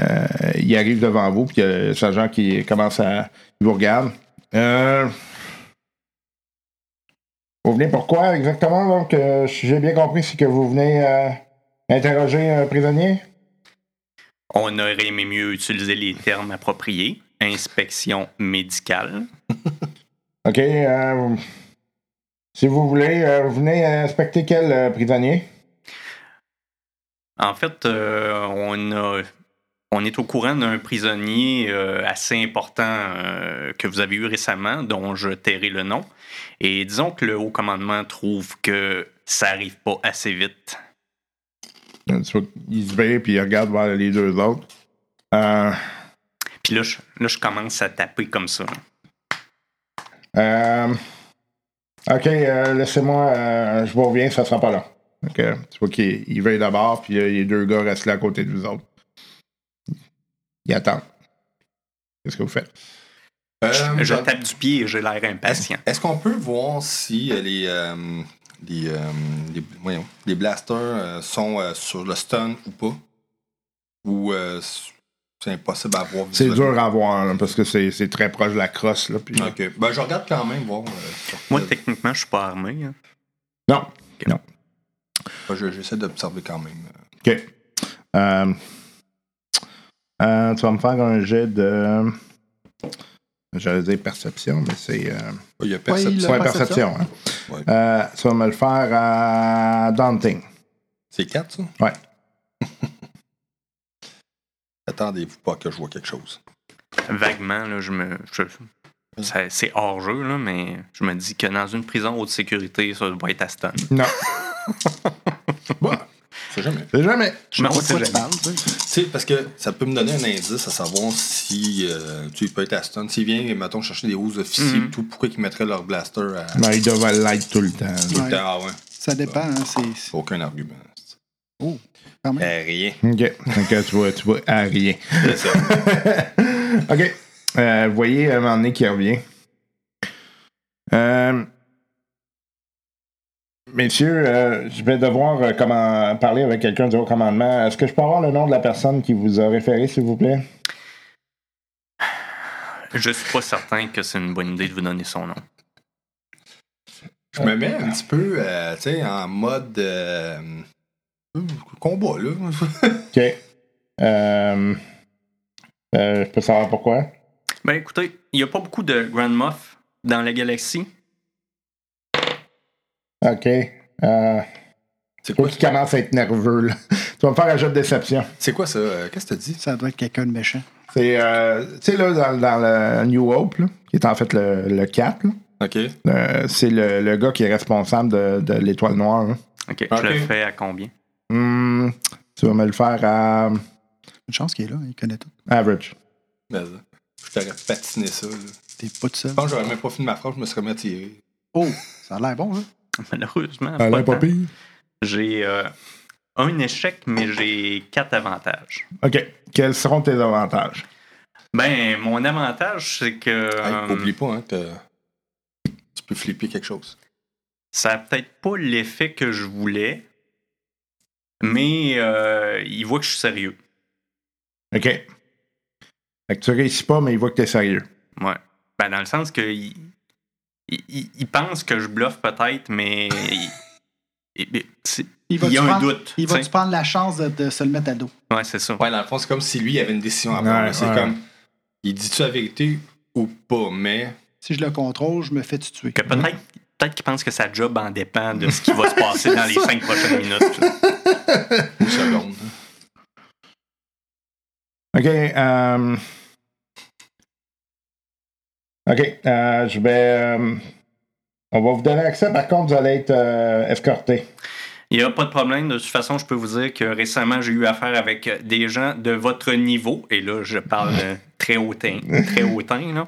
Speaker 2: euh, il arrive devant vous, puis il y a le sergent qui commence à. Il vous regarde. Euh, vous venez pourquoi exactement? Donc, euh, si j'ai bien compris, c'est que vous venez euh, interroger un prisonnier?
Speaker 5: On aurait aimé mieux utiliser les termes appropriés. Inspection médicale.
Speaker 2: OK. euh, si vous voulez, euh, vous venez inspecter quel euh, prisonnier?
Speaker 5: En fait, on a. On est au courant d'un prisonnier assez important que vous avez eu récemment, dont je tairai le nom. Et disons que le haut commandement trouve que ça arrive pas assez vite.
Speaker 2: Il se vire, puis il regarde vers les deux autres. Euh,
Speaker 5: Puis là je, là, je commence à taper comme ça.
Speaker 2: Euh, ok, euh, laissez-moi, euh, je vous reviens, ça sera pas là. Ok, tu vois qu'il il veille d'abord, puis euh, les deux gars restent là à côté de vous autres. Ils attendent. Qu'est-ce que vous faites?
Speaker 4: Euh,
Speaker 5: Je
Speaker 4: j'en-
Speaker 5: tape du pied et j'ai l'air impatient.
Speaker 4: Est-ce qu'on peut voir si les, euh, les, euh, les, voyons, les blasters euh, sont euh, sur le stun ou pas? Ou euh, c'est impossible à voir
Speaker 2: C'est dur à voir, là, parce que c'est c'est très proche de la crosse. Là, puis-
Speaker 4: Ok. Ben, je regarde quand même, voir. euh,
Speaker 5: Moi, techniquement, je suis pas armé. hein.
Speaker 2: Non. Non.
Speaker 4: Ben, je- J'essaie d'observer quand même.
Speaker 2: Ok. Euh, euh, tu vas me faire un jet de. J'allais dire perception, mais c'est. euh,
Speaker 4: Il y a
Speaker 6: Ouais,
Speaker 4: perception.
Speaker 6: a-
Speaker 2: ouais,
Speaker 6: perception.
Speaker 2: perception. hein.
Speaker 4: Ouais.
Speaker 2: Euh, vas me le faire à Daunting.
Speaker 4: C'est 4, ça?
Speaker 2: Ouais.
Speaker 4: Attendez-vous pas que je vois quelque chose.
Speaker 5: Vaguement, là, je me. je- ça- c'est hors jeu, là, mais je me dis que dans une prison haute sécurité, ça doit être à stun.
Speaker 2: Non.
Speaker 4: Bah, c'est jamais.
Speaker 2: C'est jamais.
Speaker 6: Je
Speaker 5: Non,
Speaker 6: sais
Speaker 5: c'est
Speaker 6: pas de quoi tu
Speaker 5: jamais.
Speaker 6: parles. tu sais.
Speaker 4: Tu sais, parce que ça peut me donner un indice à savoir si euh, tu peut être à stun. S'il vient, mettons, chercher des hausses officiers,
Speaker 5: Mhm.
Speaker 4: tout, pourquoi ils mettraient leur blaster à.
Speaker 2: Non, ils doivent l'être tout le temps.
Speaker 4: tout le temps? Ah ouais.
Speaker 6: Ça dépend. hein, c'est- c'est-
Speaker 4: Aucun argument.
Speaker 6: quand même.
Speaker 4: Eh, rien.
Speaker 2: OK. Donc, tu vois, tu vois, à rien.
Speaker 4: C'est ça.
Speaker 2: OK. Euh, vous voyez, à un moment donné, qui revient. Euh, messieurs, euh, je vais devoir euh, comment, parler avec quelqu'un du haut commandement. Est-ce que je peux avoir le nom de la personne qui vous a référé, s'il vous plaît?
Speaker 5: Je suis pas certain que c'est une bonne idée de vous donner son nom.
Speaker 4: Je me mets un petit peu, euh, tu sais, en mode. euh, Combat, là.
Speaker 2: OK. Euh, euh, je peux savoir pourquoi?
Speaker 5: Ben écoutez, il n'y a pas beaucoup de Grand Moff dans la galaxie.
Speaker 2: OK. Euh,
Speaker 4: C'est
Speaker 2: toi
Speaker 4: quoi,
Speaker 2: qui commence à être nerveux, là. tu vas me faire un jeu de déception.
Speaker 4: c'est quoi ça? Euh, Qu'est-ce que t'as dit?
Speaker 6: Ça doit être quelqu'un de méchant.
Speaker 2: C'est, euh, tu sais, là, dans, dans le New Hope, là, qui est en fait le, le 4, là,
Speaker 4: OK.
Speaker 2: euh, c'est le, le gars qui est responsable de, de l'étoile noire. là.
Speaker 5: Ok,
Speaker 4: Ok.
Speaker 5: je le fais à combien?
Speaker 2: Hmm, tu vas me le faire à
Speaker 6: Une chance qu'il est là, il connaît tout.
Speaker 2: average.
Speaker 4: Mais, euh, je t'aurais patiné ça, là.
Speaker 6: T'es pas tout seul.
Speaker 4: Je pense que j'aurais même pas fini ma phrase, je me serais mis à tirer.
Speaker 6: Oh, ça a l'air bon, hein?
Speaker 5: Malheureusement,
Speaker 2: Elle
Speaker 5: pas
Speaker 2: est pas
Speaker 5: tant.
Speaker 2: pire.
Speaker 5: J'ai euh, un échec, mais j'ai quatre avantages.
Speaker 2: OK. Quels seront tes avantages?
Speaker 5: Ben, mon avantage, c'est que
Speaker 4: Hey,
Speaker 5: euh,
Speaker 4: oublie pas, hein, tu peux flipper quelque chose.
Speaker 5: ça n'a peut-être pas l'effet que je voulais, mais euh, il voit que je suis sérieux.
Speaker 2: OK. Fait que tu réussis pas, mais il voit que t'es sérieux.
Speaker 5: Ouais. Ben, dans le sens que il, il- il- il pense que je bluffe peut-être, mais il, y a un
Speaker 6: prendre-
Speaker 5: doute.
Speaker 6: Il va-tu prendre la chance de, de se le mettre à dos?
Speaker 5: Ouais, c'est ça.
Speaker 4: Ouais, dans le fond, c'est comme si lui avait une décision à prendre.
Speaker 2: Ouais,
Speaker 4: c'est
Speaker 2: ouais.
Speaker 4: comme, il dit-tu la vérité ou pas, mais
Speaker 6: Si je le contrôle, je me fais tuer.
Speaker 5: Que peut-être peut-être qu'il pense que sa job en dépend de ce qui va se passer dans les cinq prochaines minutes.
Speaker 4: une seconde.
Speaker 2: OK. euh, OK. euh, je vais. euh, on va vous donner accès. Par contre, vous allez être euh, escorté.
Speaker 5: Il n'y a pas de problème. De toute façon, je peux vous dire que récemment, j'ai eu affaire avec des gens de votre niveau. Et là, je parle très hautain. Très hautain, là.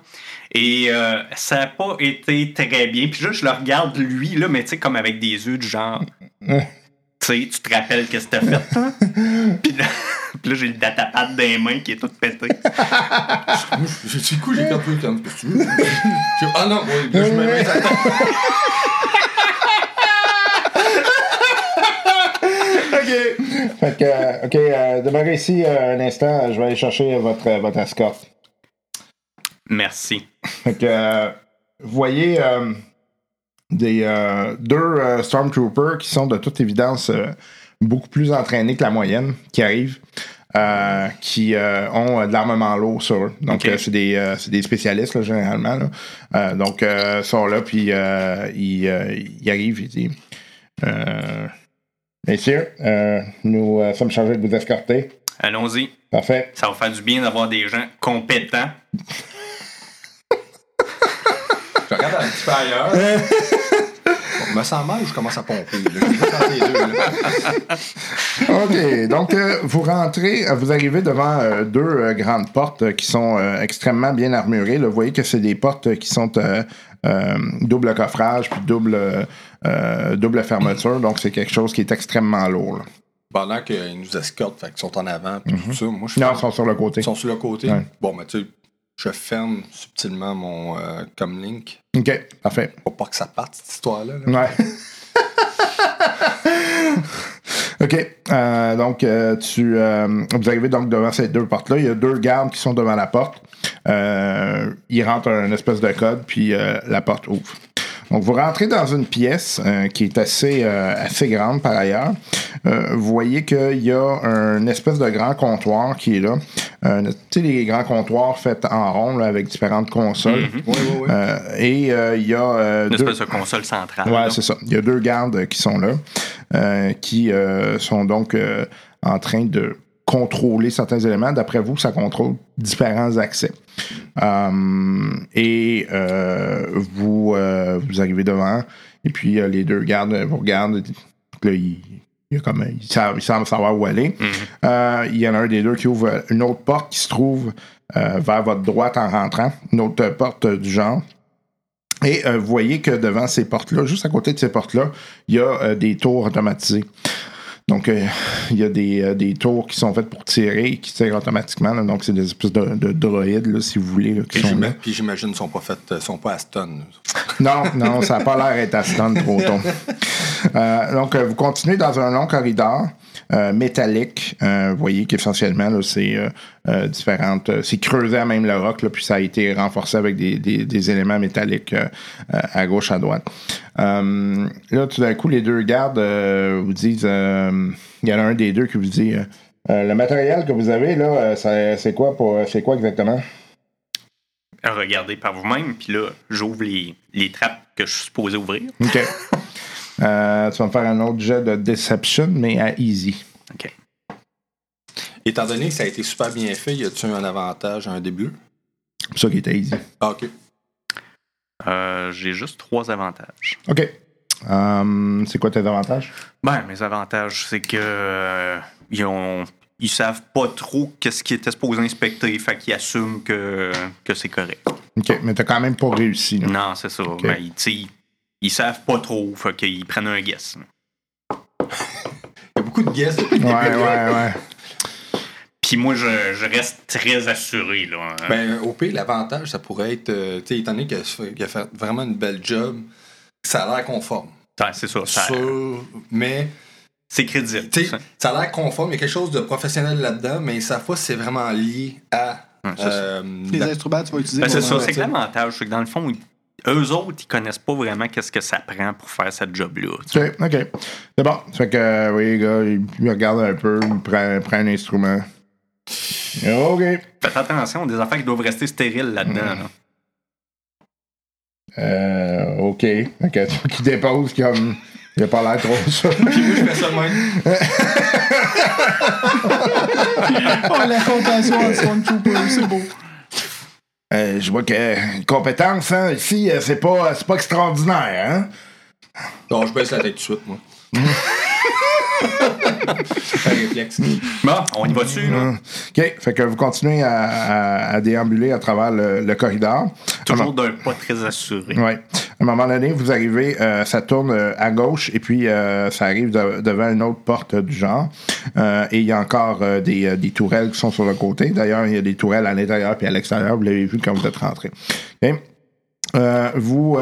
Speaker 5: Et ça n'a pas été très bien. Puis là, je le regarde, lui, là, mais tu sais, comme avec des yeux du genre. Tu sais, tu te rappelles qu'est-ce que t'as fait, toi? Puis là, puis là, j'ai le datapad dans les mains qui est tout pété.
Speaker 4: J'ai du coup, j'ai perdu comme qu'est-ce que tu veux? J'ai- Ah non, ouais, là, je me mets à
Speaker 2: OK. Fait que, euh, OK. euh, demeurez ici euh, un instant. Je vais aller chercher votre, euh, votre escorte.
Speaker 5: Merci.
Speaker 2: Fait que, euh, vous voyez euh, des, euh, deux euh, Stormtroopers qui sont de toute évidence euh, beaucoup plus entraînés que la moyenne, qui arrivent, euh, qui euh, ont euh, de l'armement lourd sur eux. Donc, euh, c'est des, euh, c'est des spécialistes, là, généralement. là. Euh, donc, euh, sont là, puis euh, ils, euh, ils arrivent, ils disent euh, Messieurs, euh, nous euh, sommes chargés de vous escorter.
Speaker 5: Allons-y.
Speaker 2: Parfait.
Speaker 5: Ça va faire du bien d'avoir des gens compétents.
Speaker 4: Je regarde un petit peu ailleurs. Me sens mal ou je commence à pomper? là?
Speaker 2: OK. Donc, euh, vous rentrez, euh, vous arrivez devant euh, deux euh, grandes portes euh, qui sont euh, extrêmement bien armurées. là. Vous voyez que c'est des portes euh, qui sont euh, euh, double coffrage puis double, euh, double fermeture. Donc, c'est quelque chose qui est extrêmement lourd. là.
Speaker 4: Pendant qu'ils nous escortent, fait qu'ils sont en avant, puis tout ça, moi, je
Speaker 2: Non, ils sont sur le côté.
Speaker 4: Ils sont sur le côté.
Speaker 2: Ouais.
Speaker 4: Bon, mais tu sais, je ferme subtilement mon euh, comme link
Speaker 2: OK. Parfait.
Speaker 4: pour pas que ça parte, cette histoire-là. là.
Speaker 2: Ouais. OK. Euh, donc, euh, tu, euh, vous arrivez donc devant ces deux portes-là. Il y a deux gardes qui sont devant la porte. Ils rentrent un espèce de code, puis la porte ouvre. Donc, vous rentrez dans une pièce euh, qui est assez, euh, assez grande par ailleurs. Euh, vous voyez qu'il y a un espèce de grand comptoir qui est là. Euh, tu sais, les grands comptoirs faits en rond là, avec différentes consoles.
Speaker 4: Oui, oui, oui.
Speaker 2: Euh, et euh, il y a euh,
Speaker 5: Une
Speaker 2: deux-
Speaker 5: espèce de console centrale.
Speaker 2: Ouais,
Speaker 5: là.
Speaker 2: c'est ça. Il y a deux gardes qui sont là, euh, qui euh, sont donc euh, en train de contrôler certains éléments. D'après vous, ça contrôle différents accès. Euh, et euh, vous, euh, vous arrivez devant, et puis les deux gardes vous regardent. Là, ils, il comme, savent, ils semblent savoir où aller. Euh, il y en a un des deux qui ouvre une autre porte qui se trouve vers votre droite en rentrant, une autre porte du genre. Et vous voyez que devant ces portes-là, juste à côté de ces portes-là, il y a des tours automatisés. Donc, euh, il y a des, euh, des tours qui sont faites pour tirer et qui tirent automatiquement. là. Donc, c'est des espèces de, de droïdes, là, si vous voulez, là, qui
Speaker 4: Puis
Speaker 2: sont là.
Speaker 4: Puis j'imagine qu'ils sont pas faites, sont pas à stun.
Speaker 2: Non, non, ça n'a pas l'air d'être à stun trop tôt. Euh, donc, vous continuez dans un long corridor. Euh, métallique. Euh, vous voyez qu'essentiellement, c'est euh, différentes. c'est creusé à même le roc, là, puis ça a été renforcé avec des, des- des éléments métalliques à gauche, à droite. Là, tout d'un coup, les deux gardes vous disent. Il y en a un des deux qui vous dit. euh, le matériel que vous avez, là, euh, c'est quoi pour. C'est quoi exactement?
Speaker 5: Regardez par vous-même, puis là, j'ouvre les, les trappes que je suis supposé ouvrir.
Speaker 2: OK. Euh, tu vas me faire un autre jet de Deception, mais à easy.
Speaker 5: OK.
Speaker 4: Étant donné que ça a été super bien fait, y a-tu un avantage à un début?
Speaker 2: C'est pour ça qu'il était easy.
Speaker 4: Ah, ok.
Speaker 5: Euh, J'ai juste trois avantages.
Speaker 2: OK. Euh, c'est quoi tes avantages?
Speaker 5: Ben, mes avantages, c'est que euh, ils ont. Ils savent pas trop qu'est-ce qui était supposé inspecter, fait qu'ils assument que, que c'est correct.
Speaker 2: OK, mais t'as quand même pas réussi. là.
Speaker 5: Non, c'est ça. Ben, ils, tu sais, ils, ils savent pas trop, fait qu'ils prennent un guess.
Speaker 4: Il y a beaucoup de le
Speaker 2: Ouais,
Speaker 4: début.
Speaker 2: ouais, ouais.
Speaker 5: Puis moi, je, je reste très assuré. Là, hein.
Speaker 4: Ben, au pire, l'avantage, ça pourrait être, euh, tu sais, étant donné qu'il a, fait vraiment une belle job, ça a l'air conforme.
Speaker 5: Ouais, c'est ça. ça-
Speaker 4: Sûr, mais,
Speaker 5: c'est crédible.
Speaker 4: tu sais,
Speaker 5: ça.
Speaker 4: ça a l'air conforme, il y a quelque chose de professionnel là-dedans, mais sa fois, c'est vraiment lié à.
Speaker 5: Ouais, c'est ça.
Speaker 4: euh,
Speaker 6: Les instruments, tu vas utiliser.
Speaker 5: Ben, c'est ça, c'est que l'avantage, c'est que dans le fond, eux autres, ils connaissent pas vraiment qu'est-ce que ça prend pour faire cette job-là. tu.
Speaker 2: OK, OK. C'est bon. Ça fait que, euh, oui, les gars, il, il regarde un peu, il prend, prend un instrument. OK.
Speaker 5: Faites attention, des affaires qui doivent rester stériles là-dedans. là.
Speaker 2: Euh, OK. Fait que toi qui dépose comme. Il a pas l'air trop ça.
Speaker 4: Moi, je fais ça de même.
Speaker 6: Oh, la compassion en Stormtrooper, c'est beau.
Speaker 2: Euh, je vois que euh, compétence, hein, ici, euh, c'est pas, c'est pas extraordinaire, hein?
Speaker 4: Non, je baisse la tête tout de suite, moi. un réflexe.
Speaker 5: Bon, on y va dessus. là.
Speaker 2: OK. Fait que vous continuez à, à- à déambuler à travers le, le corridor.
Speaker 5: Toujours d'un pas très assuré.
Speaker 2: Oui. À un moment donné, vous arrivez, euh, ça tourne euh, à gauche et puis euh, ça arrive de- devant une autre porte du genre. Et il y a encore des, tourelles qui sont sur le côté. D'ailleurs, il y a des tourelles à l'intérieur puis à l'extérieur. Vous l'avez vu quand vous êtes rentré. Vous,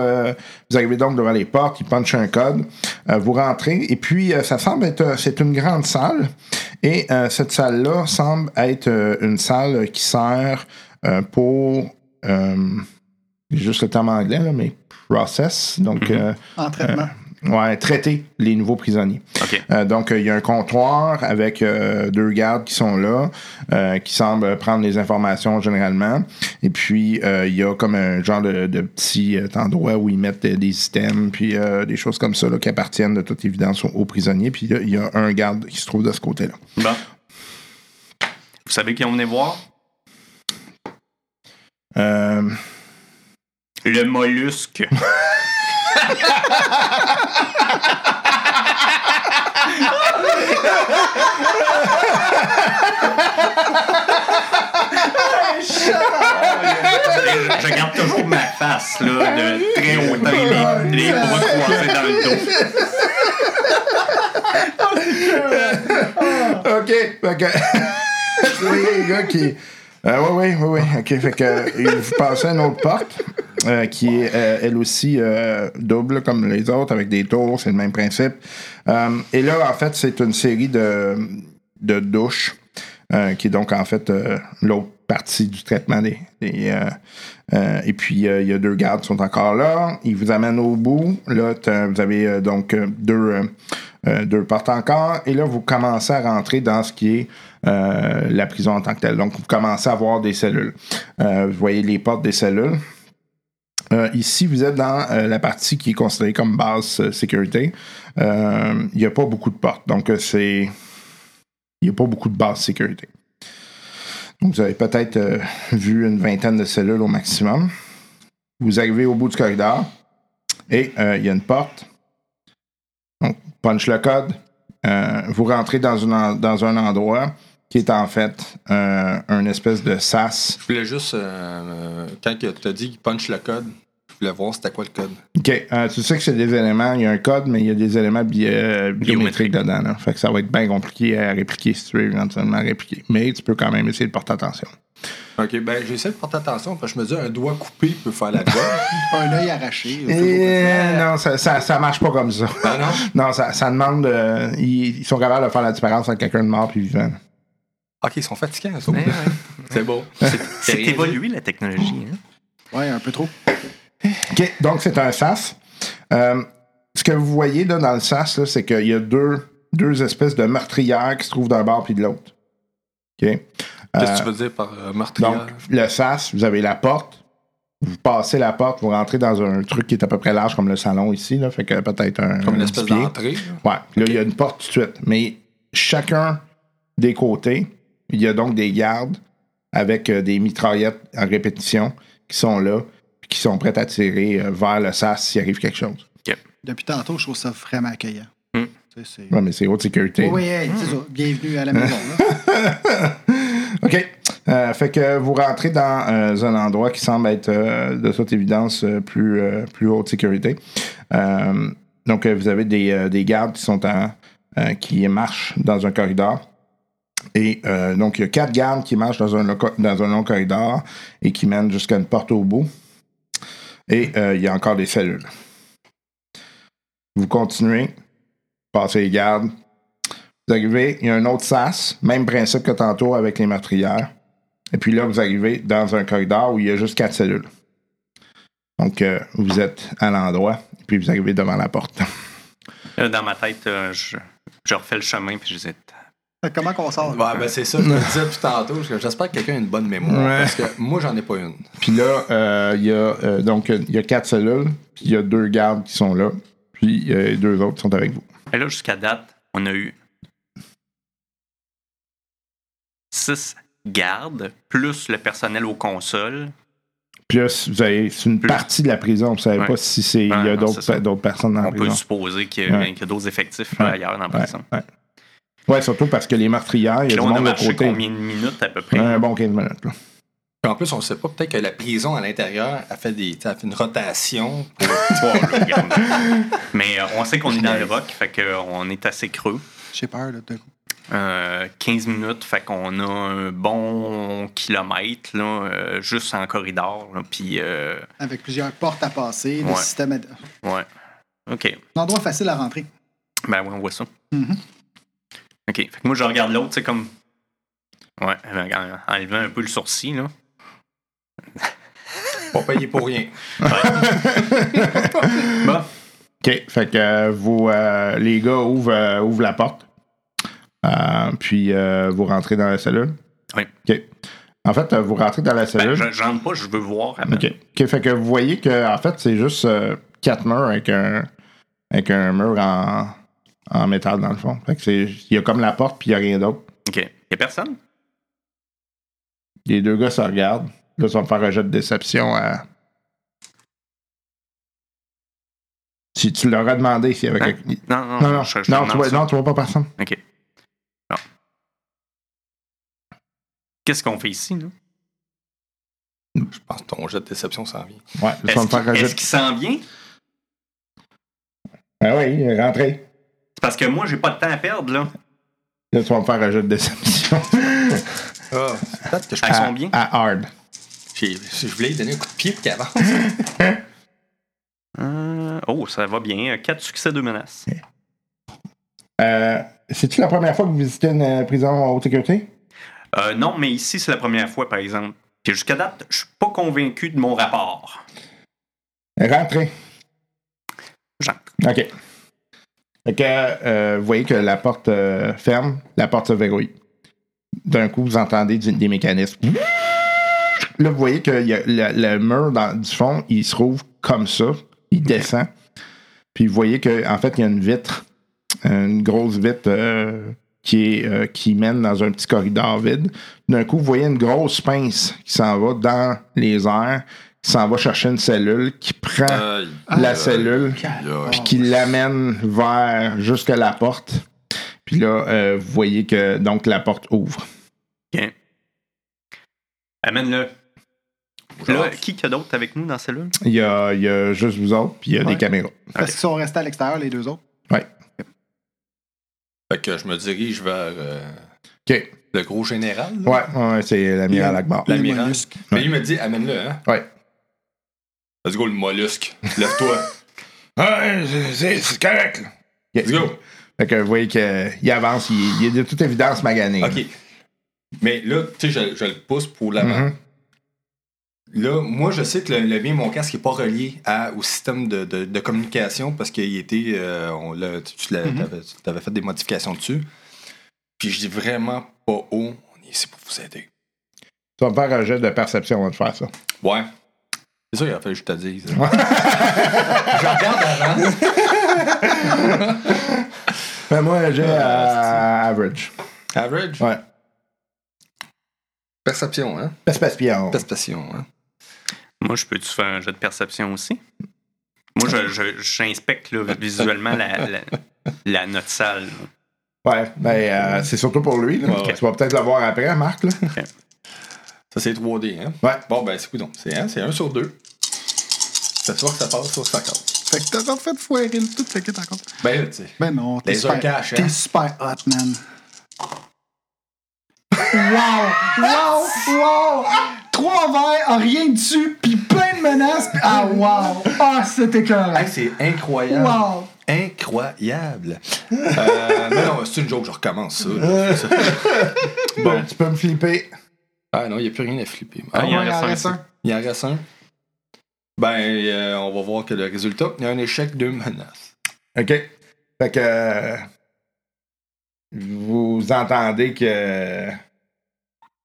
Speaker 2: arrivez donc devant les portes, il punch un code, vous rentrez, et puis ça semble être, c'est une grande salle, et cette salle-là semble être une salle qui sert pour, juste le terme anglais, là, mais process, donc euh,
Speaker 6: En traitement.
Speaker 2: ouais, traiter les nouveaux prisonniers.
Speaker 5: OK.
Speaker 2: Euh, donc, euh, il y a un comptoir avec euh, deux gardes qui sont là, euh, qui semblent prendre les informations généralement. Et puis, euh, il y a comme un genre de, de petit euh, endroit où ils mettent euh, des items, puis euh, des choses comme ça là, qui appartiennent de toute évidence aux, aux prisonniers. Puis là, il y a un garde qui se trouve de ce côté-là.
Speaker 5: Bon. Vous savez qui on venait voir?
Speaker 2: Euh,
Speaker 5: Le mollusque. je, garde toujours ma face là, de très hautain, les, les bras croisés dans le dos.
Speaker 2: OK. Oui, les gars qui. Oui, oui, oui, oui. OK. Fait que euh, vous passez à une autre porte euh, qui est euh, elle aussi double comme les autres avec des tours. C'est le même principe. Et là, en fait, c'est une série de, de douches qui est donc en fait l'autre partie du traitement des. des, et puis, il y a deux gardes qui sont encore là. Ils vous amènent au bout. Là, vous avez donc deux, euh, deux portes encore. Et là, vous commencez à rentrer dans ce qui est euh, la prison en tant que telle. Donc, vous commencez à voir des cellules. Euh, vous voyez les portes des cellules. Ici, vous êtes dans la partie qui est considérée comme basse euh, sécurité. Il n'y a pas beaucoup de portes. Donc, c'est. Il n'y a pas beaucoup de basse sécurité. Donc, vous avez peut-être vu une vingtaine de cellules au maximum. Vous arrivez au bout du corridor et il y a une porte. Punch le code. Euh, vous rentrez dans, une dans un endroit qui est en fait euh, un espèce de sas.
Speaker 4: Je voulais juste, euh, euh, quand tu as dit punch le code, voulais voir c'était quoi le code.
Speaker 2: OK. Euh, tu sais que c'est des éléments, il y a un code, mais il y a des éléments bi- euh, biométriques dedans. Là. Fait que ça va être bien compliqué à répliquer si tu veux éventuellement répliquer. Mais tu peux quand même essayer de porter attention.
Speaker 4: Ok, ben j'essaie de porter attention parce que je me dis un doigt coupé peut faire la job.
Speaker 6: Un œil arraché.
Speaker 2: Et non, ça, ça, ça marche pas comme ça.
Speaker 4: Ah non?
Speaker 2: Non, ça, ça demande. euh, ils, ils sont capables de faire la différence entre quelqu'un de mort et vivant.
Speaker 4: ok, ils sont fatigants, ça.
Speaker 5: Ouais, ouais.
Speaker 4: C'est beau.
Speaker 5: C'est évolué la technologie. Hein?
Speaker 6: Ouais, un peu trop.
Speaker 2: OK, donc c'est un SAS. Euh, ce que vous voyez là, dans le SAS, c'est qu'il y a deux, deux espèces de meurtrières qui se trouvent d'un bord puis de l'autre. OK?
Speaker 4: Qu'est-ce
Speaker 2: Euh,
Speaker 4: que tu veux dire par euh, meurtrière?
Speaker 2: Donc, le SAS, vous avez la porte. Vous passez la porte, vous rentrez dans un truc qui est à peu près large comme le salon ici, là, fait que peut-être un.
Speaker 4: Comme une
Speaker 2: un
Speaker 4: espèce d'entrée.
Speaker 2: Ouais, là, il y a une porte tout de suite. Mais chacun des côtés, il y a donc des gardes avec euh, des mitraillettes en répétition qui sont là, qui sont prêtes à tirer euh, vers le SAS s'il arrive quelque chose.
Speaker 6: Depuis tantôt, je trouve ça vraiment accueillant.
Speaker 5: Hmm.
Speaker 2: Ouais, mais c'est haute sécurité.
Speaker 6: Oui, oui, hey, c'est ça. Bienvenue à la maison. là.
Speaker 2: OK. Euh, fait que vous rentrez dans euh, un endroit qui semble être euh, de toute évidence plus, euh, plus haute sécurité. Euh, donc, vous avez des, euh, des gardes qui sont en, euh, qui marchent dans un corridor. Et euh, donc, il y a quatre gardes qui marchent dans un, dans un long corridor et qui mènent jusqu'à une porte au bout. Et euh, il y a encore des cellules. Vous continuez, passez les gardes, vous arrivez, il y a un autre sas, même principe que tantôt avec les meurtrières. Et puis là, vous arrivez dans un corridor où il y a juste quatre cellules. Donc, euh, vous êtes à l'endroit, puis vous arrivez devant la porte.
Speaker 5: Dans ma tête, euh, je, refais le chemin puis je
Speaker 6: que Comment qu'on sort?
Speaker 4: Ouais, ben c'est ça, je me disais depuis tantôt. J'espère que quelqu'un a une bonne mémoire.
Speaker 2: Ouais.
Speaker 4: Parce que moi, j'en ai pas une.
Speaker 2: Puis là, euh, il y a euh, donc il y a quatre cellules, puis il y a deux gardes qui sont là, puis euh, deux autres sont avec vous.
Speaker 5: Et là, jusqu'à date, on a eu six gardes, plus le personnel aux consoles.
Speaker 2: Plus, vous avez c'est une
Speaker 5: Plus.
Speaker 2: partie de la prison, vous savez
Speaker 5: Ouais.
Speaker 2: pas si c'est il y a
Speaker 5: non,
Speaker 2: d'autres personnes dans la
Speaker 5: On peut
Speaker 2: prison.
Speaker 5: supposer qu'il y a,
Speaker 2: Ouais.
Speaker 5: qu'il y a d'autres effectifs
Speaker 2: Ouais.
Speaker 5: ailleurs dans la
Speaker 2: Ouais,
Speaker 5: prison.
Speaker 2: Ouais. Surtout parce que les meurtrières, il y a
Speaker 5: là,
Speaker 2: du
Speaker 5: on a
Speaker 2: monde de côté.
Speaker 5: combien de minutes à peu près?
Speaker 2: Un bon 15 minutes. là.
Speaker 4: Puis en plus, on sait pas, peut-être que la prison à l'intérieur a fait des. a fait une rotation.
Speaker 5: Là, regarde. Mais euh, on sait qu'on est dans le rock, fait qu'on est assez creux.
Speaker 6: J'ai peur, là, de coup.
Speaker 5: Euh, 15 minutes, fait qu'on a un bon kilomètre, là, euh, juste en corridor. là, Puis, euh,
Speaker 6: Avec plusieurs portes à passer, le
Speaker 5: Ouais.
Speaker 6: système. ad-
Speaker 5: ouais. OK.
Speaker 6: Un endroit facile à rentrer.
Speaker 5: Ben oui, on voit ça.
Speaker 6: Mhm.
Speaker 5: OK. Fait que moi, je regarde l'autre, c'est comme. Ouais, en, en levant un peu le sourcil, là.
Speaker 4: Pas payé pour rien.
Speaker 5: Bon.
Speaker 2: OK. Fait que euh, vous, euh, les gars ouvrent, euh, ouvrent la porte. Euh, puis euh, vous rentrez dans la cellule.
Speaker 5: Oui.
Speaker 2: OK. En fait, vous rentrez dans la
Speaker 5: Ben,
Speaker 2: cellule.
Speaker 5: je j'entre pas, je veux voir.
Speaker 2: OK. OK. Fait que vous voyez que en fait, c'est juste euh, quatre murs avec un, avec un mur en, en métal dans le fond. Fait que c'est. Il y a comme la porte, puis il n'y a rien d'autre.
Speaker 5: OK. Y a personne?
Speaker 2: Les deux gars se regardent. Là, ils vont me faire un jet de déception à. Si tu leur as demandé s'il y avait
Speaker 5: Hein?
Speaker 2: quelque-
Speaker 5: Non, non,
Speaker 2: Non, non,
Speaker 5: je- je
Speaker 2: non, tu vois,
Speaker 5: ça.
Speaker 2: non, tu vois pas personne.
Speaker 5: OK. Bon. Qu'est-ce qu'on fait ici, là?
Speaker 4: Je pense que ton jet de déception s'en vient.
Speaker 2: Ouais, ils vont
Speaker 5: Est-ce
Speaker 2: me faire un
Speaker 5: qu'il
Speaker 2: jet
Speaker 5: est-ce qu'il s'en vient?
Speaker 2: Ah oui, rentrez.
Speaker 5: C'est parce que moi, j'ai pas de temps à perdre, là.
Speaker 2: Là, tu vas me faire un jeu de déception.
Speaker 4: Ah, c'est peut-être que je,
Speaker 5: sont bien?
Speaker 2: À hard.
Speaker 4: j'ai- je voulais lui donner un coup de pied pour qu'il avance.
Speaker 5: Euh, oh, ça va bien. Quatre succès, deux menaces.
Speaker 2: Euh, C'est-tu la première fois que vous visitez une euh, prison en haute sécurité?
Speaker 5: Euh, non, mais ici, c'est la première fois, par exemple. Puis jusqu'à date, je suis pas convaincu de mon rapport.
Speaker 2: Rentrez.
Speaker 5: Jean.
Speaker 2: OK. Fait que, euh, vous voyez que la porte euh, ferme, la porte se verrouille. D'un coup, vous entendez du- des mécanismes. Là, vous voyez que y a le, le mur dans- du fond, il se rouvre comme ça. Il descend. Puis vous voyez qu'en en fait, il y a une vitre, une grosse vitre euh, qui, est, qui mène dans un petit corridor vide. D'un coup, vous voyez une grosse pince qui s'en va dans les airs, s'en va chercher une cellule, qui prend la cellule, puis qui l'amène vers jusqu'à la porte. Puis là, euh, vous voyez que donc la porte ouvre.
Speaker 5: OK. Amène-le. Là, qui qu'il y a d'autre avec nous dans la cellule?
Speaker 2: Il y a, il y a juste vous autres, puis il y a
Speaker 6: Ouais.
Speaker 2: des caméras.
Speaker 6: Parce qu'ils sont restés à l'extérieur, les deux autres.
Speaker 2: Ouais.
Speaker 4: Fait que je me dirige vers euh,
Speaker 2: OK.
Speaker 4: le gros général. là.
Speaker 2: Ouais, ouais, c'est l'amiral Akbar.
Speaker 6: La-
Speaker 4: L'amiral. Mais il me dit, amène-le, hein.
Speaker 2: Ouais.
Speaker 4: Let's go, le mollusque. Lève-toi.
Speaker 2: Ouais, c'est- c'est correct. là.
Speaker 4: Let's go.
Speaker 2: Fait que vous voyez qu'il avance, il, il est de toute évidence magané.
Speaker 4: OK. Mais là, tu sais, je, je le pousse pour l'avant.
Speaker 2: Mhm.
Speaker 4: Là, moi, je sais que le, le mien, mon casque n'est pas relié à, au système de, de- de communication parce qu'il était. euh, on tu tu avais fait des modifications dessus. Puis je dis vraiment pas haut. On est ici pour vous aider.
Speaker 2: Tu vas me faire un jet de perception avant de faire ça.
Speaker 4: Ouais. C'est ça qu'il a fallu que je te dise. je regarde avant.
Speaker 2: Fais-moi un jet à average.
Speaker 4: Average?
Speaker 2: Ouais.
Speaker 4: Perception, hein?
Speaker 2: Perception.
Speaker 4: Perception, hein?
Speaker 5: Moi, je peux-tu faire un jeu de perception aussi? Moi, je- je- j'inspecte là, visuellement la, la, la- notre salle. là.
Speaker 2: Ouais, ben euh, c'est surtout pour lui. là. Tu vas peut-être le voir après, Marc. Là.
Speaker 4: Ça, c'est 3D, hein?
Speaker 2: Ouais.
Speaker 4: Bon, ben, c'est quoi donc? C'est hein? c'est 1 sur 2. C'est soit que ça passe, ça casse.
Speaker 6: Fait que t'as fait foirer le tout, fait que t'as encore.
Speaker 4: Ben, là, tu sais.
Speaker 6: Ben non, t'es super,
Speaker 4: cash, hein?
Speaker 6: t'es super hot, man. Wow! Wow! Wow! Trois verres, rien dessus, puis plein de menaces. pis- Ah, wow! Ah, c'était écœurant.
Speaker 4: Hey, c'est incroyable.
Speaker 6: Wow!
Speaker 4: Incroyable. Euh, mais non, c'est une joke, je recommence ça. là. Ça.
Speaker 2: Bon, tu peux me flipper.
Speaker 4: Ah non, il n'y a plus rien à flipper.
Speaker 5: Ah, il en
Speaker 6: Ouais, il en
Speaker 5: reste un
Speaker 6: reste
Speaker 5: ici.
Speaker 6: un.
Speaker 4: Il en reste un. Ben, euh, on va voir que le résultat, il y a un échec de menace.
Speaker 2: OK. Fait que. euh, vous entendez que.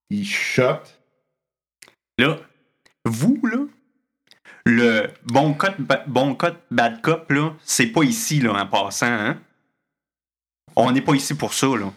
Speaker 2: Il shot.
Speaker 5: Là, vous, là, le bon cop, ba- bon cop, bad cop, là, c'est pas ici, là, en passant, hein? On n'est pas ici pour ça, là.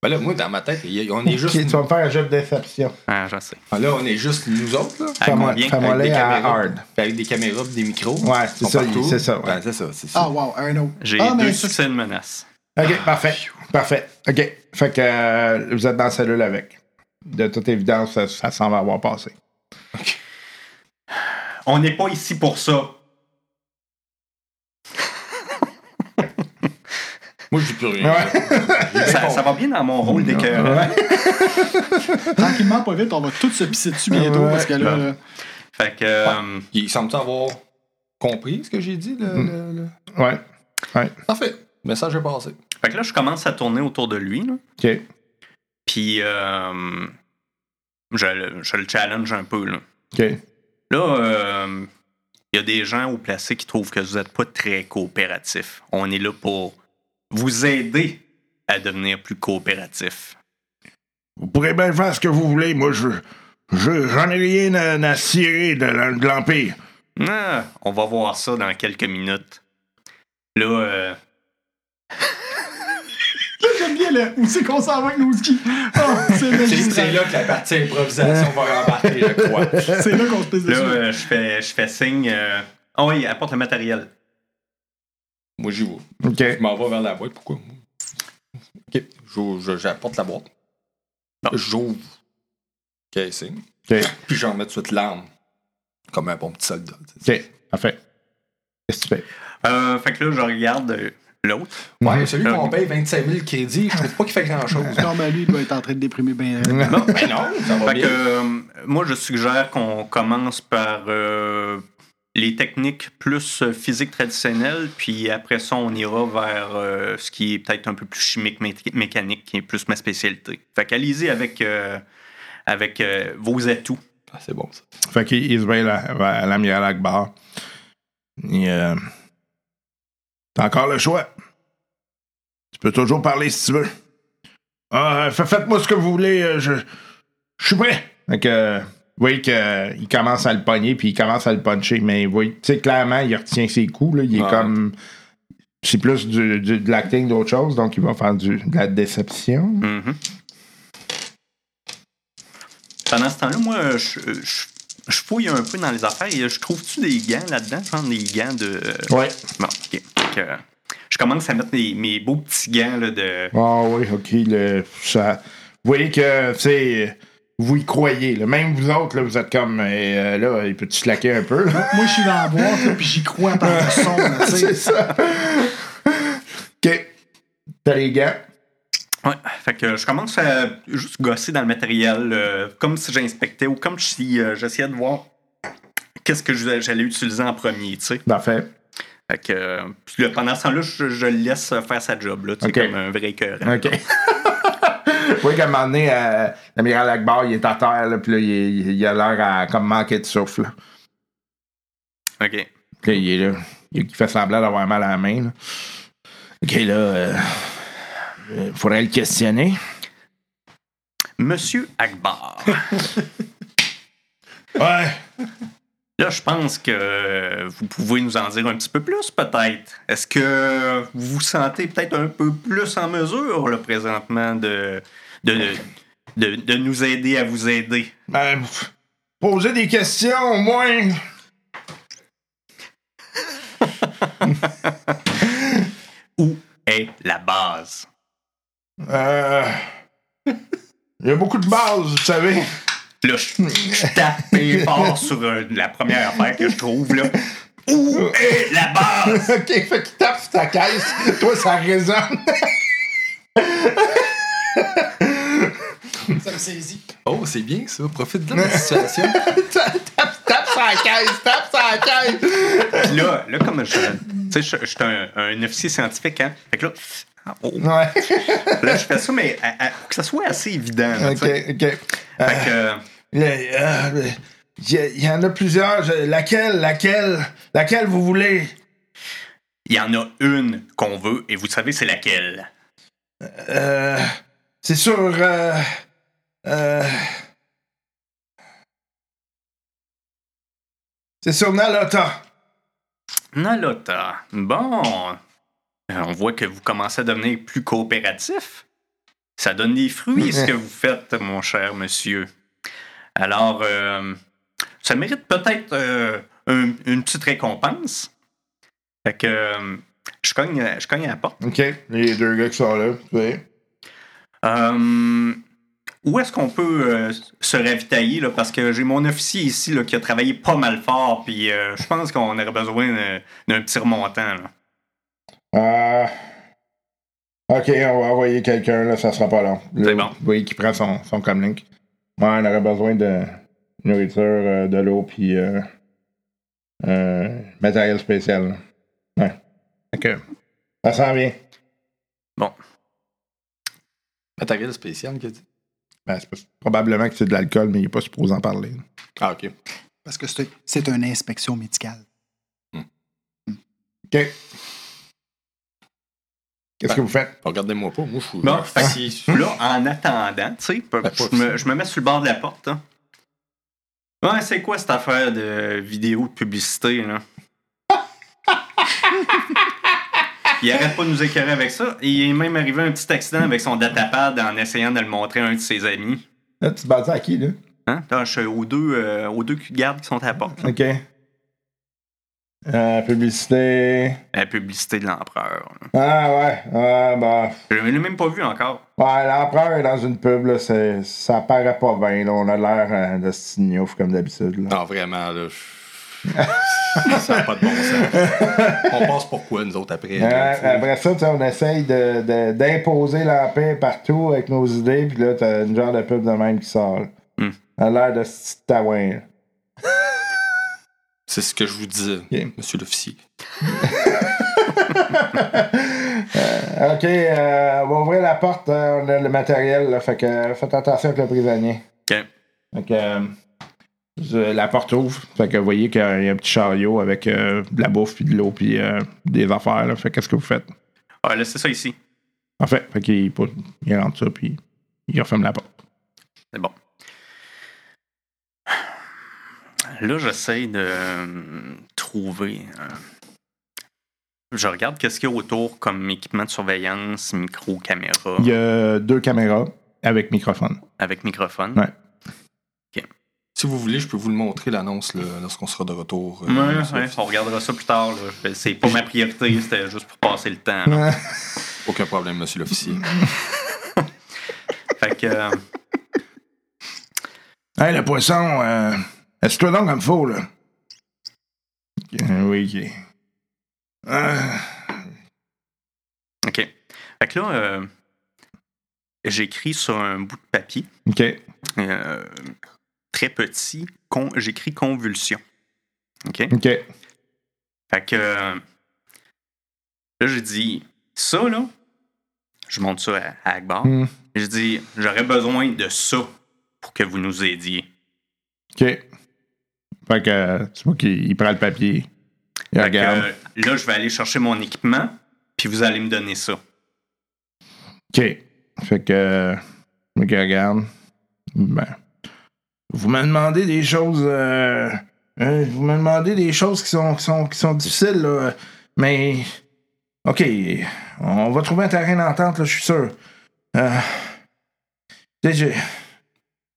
Speaker 4: Ben là, moi, dans ma tête, on est juste.
Speaker 2: tu vas me faire un jet de déception.
Speaker 5: Ah, je sais.
Speaker 4: Ah, Là, on est juste nous autres, là.
Speaker 2: Fais-moi
Speaker 5: combien?
Speaker 2: fais-moi
Speaker 4: Avec des caméras.
Speaker 2: hard.
Speaker 4: Avec des caméras des micros.
Speaker 2: Ouais, c'est ça,
Speaker 4: partout.
Speaker 2: c'est ça. ouais.
Speaker 4: Ben, c'est ça, c'est ça.
Speaker 6: Ah, wow, un autre.
Speaker 5: J'ai
Speaker 6: ah,
Speaker 5: deux succès de menace.
Speaker 2: OK, parfait. Parfait. OK. Fait que euh, vous êtes dans la cellule avec. De toute évidence, ça, ça semble avoir passé.
Speaker 5: On n'est pas ici pour ça.
Speaker 4: Moi, je dis plus rien.
Speaker 2: Ouais.
Speaker 5: Ça, ça va bien dans mon rôle d'écœur.
Speaker 6: tranquillement, pas vite, on va tous se pisser dessus bientôt
Speaker 2: Ouais.
Speaker 6: parce que là.
Speaker 5: Bon. Fait que. euh,
Speaker 4: Il semble avoir compris ce que j'ai dit, le, le- le-
Speaker 2: Ouais. Ouais.
Speaker 4: Parfait. Le message est passé.
Speaker 5: fait que là, je commence à tourner autour de lui, là.
Speaker 2: OK.
Speaker 5: Puis, euh, je, le- je le challenge un peu, là.
Speaker 2: OK.
Speaker 5: Là, euh, il y a des gens au placé qui trouvent que vous n'êtes pas très coopératif. On est là pour vous aider à devenir plus coopératif.
Speaker 2: Vous pourrez bien faire ce que vous voulez. Moi, je. je j'en ai rien à, à cirer de, de l'Empire.
Speaker 5: Ah, on va voir ça dans quelques minutes. Là, euh,
Speaker 6: Là, j'aime bien le. Où c'est qu'on s'en va avec nos skis? Ah, c'est
Speaker 4: C'est
Speaker 6: magistral.
Speaker 4: c'est là que la partie improvisation va rembarquer, je crois.
Speaker 6: C'est là qu'on se pisse
Speaker 5: là euh, je, fais, je fais signe. euh, Ah oui, apporte le matériel.
Speaker 4: Moi, j'y vais.
Speaker 2: OK.
Speaker 4: Je m'en vais vers la boîte. Pourquoi? OK. J'apporte la boîte. J'ouvre. Casing.
Speaker 2: OK.
Speaker 4: Puis j'en mets tout de suite l'arme. Comme un bon petit soldat.
Speaker 2: OK. Parfait. Qu'est-ce que tu fais?
Speaker 5: Euh, fait que là, je regarde euh, l'autre.
Speaker 4: Ouais, celui
Speaker 5: Euh,
Speaker 4: qu'on paye 25 000 crédits, je trouve pas qu'il fait grand-chose.
Speaker 6: Non, mais lui, il doit être en train de déprimer bien.
Speaker 4: Ben non, ça va
Speaker 5: Fait
Speaker 4: bien.
Speaker 5: que, euh, moi, je suggère qu'on commence par euh, les techniques plus euh, physiques traditionnelles, puis après ça, on ira vers euh, ce qui est peut-être un peu plus chimique, mé- mécanique, qui est plus ma spécialité. Fait qu'allez-y avec, euh, avec vos atouts.
Speaker 4: Ah, c'est bon, ça.
Speaker 2: Fait qu'il il se là- à l'amiral Akbar. T'as encore le choix. Tu peux toujours parler si tu veux. Ah, fa- faites-moi ce que vous voulez. Je, je suis prêt. Fait que, voyez qu'il commence à le pogner, puis il commence à le puncher. Mais vous voyez, tu sais, clairement, il retient ses coups. Là, il est
Speaker 4: Ouais.
Speaker 2: comme. C'est plus du, du- de l'acting d'autre chose, donc il va faire du, de la déception.
Speaker 5: Mhm. Pendant ce temps-là, moi, je, je, je fouille un peu dans les affaires. et Je trouve-tu des gants là-dedans? Genre des gants de.
Speaker 2: Ouais.
Speaker 5: Bon, ok. Euh, je commence à mettre mes, mes beaux petits gants là, de.
Speaker 2: Ah oui, ok. Le, ça, vous voyez que, tu sais, vous y croyez. là. Même vous autres, là, vous êtes comme, euh, là, il peut-tu slacker un peu? là?
Speaker 6: Moi, je suis dans la boîte, puis j'y crois par le son.
Speaker 2: C'est ça. OK. T'as les gants?
Speaker 5: Ouais, fait que je commence à juste gosser dans le matériel, euh, comme si j'inspectais ou comme si euh, j'essayais de voir qu'est-ce que j'allais utiliser en premier, tu sais.
Speaker 2: Parfait.
Speaker 5: Fait que euh, pendant ce temps-là, je, je le laisse faire sa job, là, tu sais, comme un vrai cœur.
Speaker 2: OK. oui, qu'à un moment donné, euh, l'amiral Akbar, il est à terre, là, puis là, il, il- il a l'air à comme manquer de souffle. là.
Speaker 5: OK.
Speaker 2: Puis là, il est là. Il fait semblant d'avoir mal à la main. là. OK, là, euh, euh, faudrait le questionner.
Speaker 5: Monsieur Akbar.
Speaker 2: Ouais.
Speaker 5: Là, je pense que vous pouvez nous en dire un petit peu plus, peut-être. Est-ce que vous vous sentez peut-être un peu plus en mesure, là, présentement, de, de, de, de nous aider à vous aider?
Speaker 2: Ben, poser des questions, au moins.
Speaker 5: Où est la base?
Speaker 2: Euh, il y a beaucoup de bases, vous savez.
Speaker 5: Là, je, je tape et fort sur euh, la première affaire que je trouve, là. Où est la base?
Speaker 2: OK, fait qu'il tape sur ta caisse. Toi, ça résonne.
Speaker 6: Ça me saisit.
Speaker 4: Oh, c'est bien ça. Profite de la situation.
Speaker 2: tape, tape sur la caisse, tape sur la caisse.
Speaker 5: Puis là, là, comme je. Tu sais, je, je suis un, un officier scientifique, hein. Fait que là. Oh,
Speaker 2: Ouais.
Speaker 5: là, je fais ça, mais à- à- pour que ça soit assez évident. là,
Speaker 2: OK. OK.
Speaker 5: Fait que. euh,
Speaker 2: euh, Il y, a- il y en a plusieurs. Laquelle, laquelle, laquelle vous voulez?
Speaker 5: Il y en a une qu'on veut, et vous savez c'est laquelle.
Speaker 2: Euh, c'est sur. Euh, euh, c'est sur Nalota.
Speaker 5: Nalota. Bon. Euh, On voit que vous commencez à devenir plus coopératif. Ça donne des fruits, ce que vous faites, mon cher monsieur. Alors, euh, ça mérite peut-être euh, un- une petite récompense. Fait que euh, je, cogne, je cogne à la porte.
Speaker 2: OK. Les deux gars qui sont là.
Speaker 5: où est-ce qu'on peut se ravitailler? Là, parce que j'ai mon officier ici là, qui a travaillé pas mal fort, puis je pense qu'on aurait besoin d'un- d'un petit remontant. là.
Speaker 2: Euh, OK, on va envoyer quelqu'un, là, ça sera pas long. Là,
Speaker 5: C'est bon.
Speaker 2: Vous voyez qu'il prend son, son comlink. Ouais, on aurait besoin de nourriture, euh, de l'eau, puis euh, euh, matériel spécial. là. Ouais. Que, ça s'en vient.
Speaker 4: Matériel spécial, qu'il a dit.
Speaker 2: Ben, c'est pas- probablement que c'est de l'alcool, mais il n'est pas supposé en parler. là.
Speaker 4: Ah, ok.
Speaker 6: Parce que c'est c'est une inspection médicale.
Speaker 2: OK. Qu'est-ce que vous faites?
Speaker 4: Regardez-moi pas. Moi, je suis.
Speaker 5: Fait
Speaker 4: si.
Speaker 5: là, en attendant, tu sais,
Speaker 4: Ben,
Speaker 5: je, me- je me mets sur le bord de la porte. hein. Ouais, c'est quoi cette affaire de vidéo de publicité, là? Il arrête pas de nous écœurer avec ça. Il est même arrivé un petit accident avec son datapad en essayant de le montrer à un de ses amis.
Speaker 2: Là, tu te bats à qui, là?
Speaker 5: Hein? Là, je suis aux deux, euh, aux deux gardes qui sont à la porte. là.
Speaker 2: OK. Euh, publicité.
Speaker 5: La publicité de l'empereur.
Speaker 2: Ah, ouais. Ah, bah.
Speaker 5: Je l'ai même pas vu encore.
Speaker 2: Ouais, l'empereur est dans une pub, là, c'est- ça paraît pas bien, là. On a l'air euh, de stignouf comme d'habitude, là.
Speaker 4: Non, vraiment, là. je- ça n'a pas de bon sens. On passe pour quoi, nous autres, après? Sais?
Speaker 2: après ça, tu sais, on essaye de- de- d'imposer l'empire partout avec nos idées, puis là, t'as une genre de pub de même qui sort. là. Ça a l'air de ce petit taouin, là.
Speaker 4: C'est ce que je vous disais,
Speaker 2: Ok.
Speaker 4: monsieur l'officier.
Speaker 2: OK, euh, on va ouvrir la porte, euh, on a le matériel, là, fait que faites attention avec le prisonnier.
Speaker 5: OK.
Speaker 2: Fait que euh, la porte ouvre, fait que vous voyez qu'il y a un petit chariot avec euh, de la bouffe, puis de l'eau, puis euh, des affaires, là. Fait qu'est-ce que vous faites?
Speaker 5: Ah, laissez ça ici.
Speaker 2: En fait, fait qu'il il rentre ça, puis il referme la porte.
Speaker 5: C'est bon. Là, j'essaie de euh, trouver. euh, je regarde qu'est-ce qu'il y a autour comme équipement de surveillance, micro, caméra,
Speaker 2: Il y a deux caméras avec microphone.
Speaker 5: avec microphone.
Speaker 2: Ouais.
Speaker 4: Si vous voulez, je peux vous le montrer, l'annonce, là, lorsqu'on sera de retour. euh,
Speaker 5: Ouais, ouais, on regardera ça plus tard. là. C'est pas ma priorité, c'était juste pour passer le temps. là.
Speaker 4: Aucun problème, monsieur l'officier.
Speaker 5: Fait que. euh,
Speaker 2: Hey, le poisson, euh, assieds-toi donc comme faut, là? Ok, oui, ok. Ah,
Speaker 5: OK. Fait que là, euh, j'écris sur un bout de papier,
Speaker 2: ok.
Speaker 5: euh, très petit, con- j'écris convulsion. OK?
Speaker 2: Ok.
Speaker 5: Fait que euh, là, j'ai dit ça, là, je monte ça à, à Akbar.
Speaker 2: Hmm.
Speaker 5: Je dis, j'aurais besoin de ça pour que vous nous aidiez.
Speaker 2: Ok. Fait que, tu vois qu'il il prend le papier. Il
Speaker 5: Fait que,
Speaker 2: regarde.
Speaker 5: là, je vais aller chercher mon équipement, puis vous allez me donner ça.
Speaker 2: OK. Fait que. Ok, regarde. Ben. Vous me demandez des choses. euh, hein, vous me demandez des choses qui sont, qui sont, qui sont difficiles, là. Mais. OK. On va trouver un terrain d'entente, là, je suis sûr. Euh.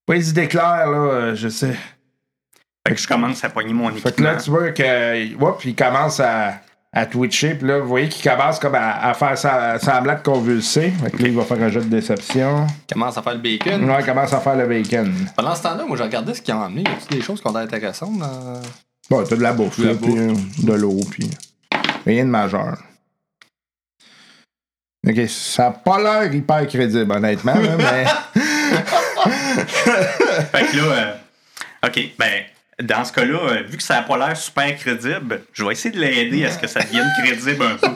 Speaker 2: Pas les idées claires, là, je sais.
Speaker 5: Fait que je commence à poigner mon
Speaker 2: Fait que
Speaker 5: équipement.
Speaker 2: là, tu vois que. Hop, il commence à, à twitcher. Puis là, vous voyez qu'il commence comme à, à faire sa- semblant de convulser. Fait que là, il va faire un jeu de déception.
Speaker 4: Commence à faire le bacon.
Speaker 2: Ouais, il commence à faire le bacon.
Speaker 4: Pendant ce temps-là, moi, j'ai regardé ce qu'ils ont emmené. Y a des choses qui ont l'air intéressantes dans.
Speaker 2: Bon, t'as de la bouffe,
Speaker 4: De la
Speaker 2: là, puis euh, de l'eau, puis rien de majeur. Ok, ça a pas l'air hyper crédible, honnêtement, là, mais.
Speaker 5: Fait que là, euh, OK, ben, dans ce cas-là, euh, vu que ça n'a pas l'air super crédible, je vais essayer de l'aider à ce que ça devienne crédible un peu.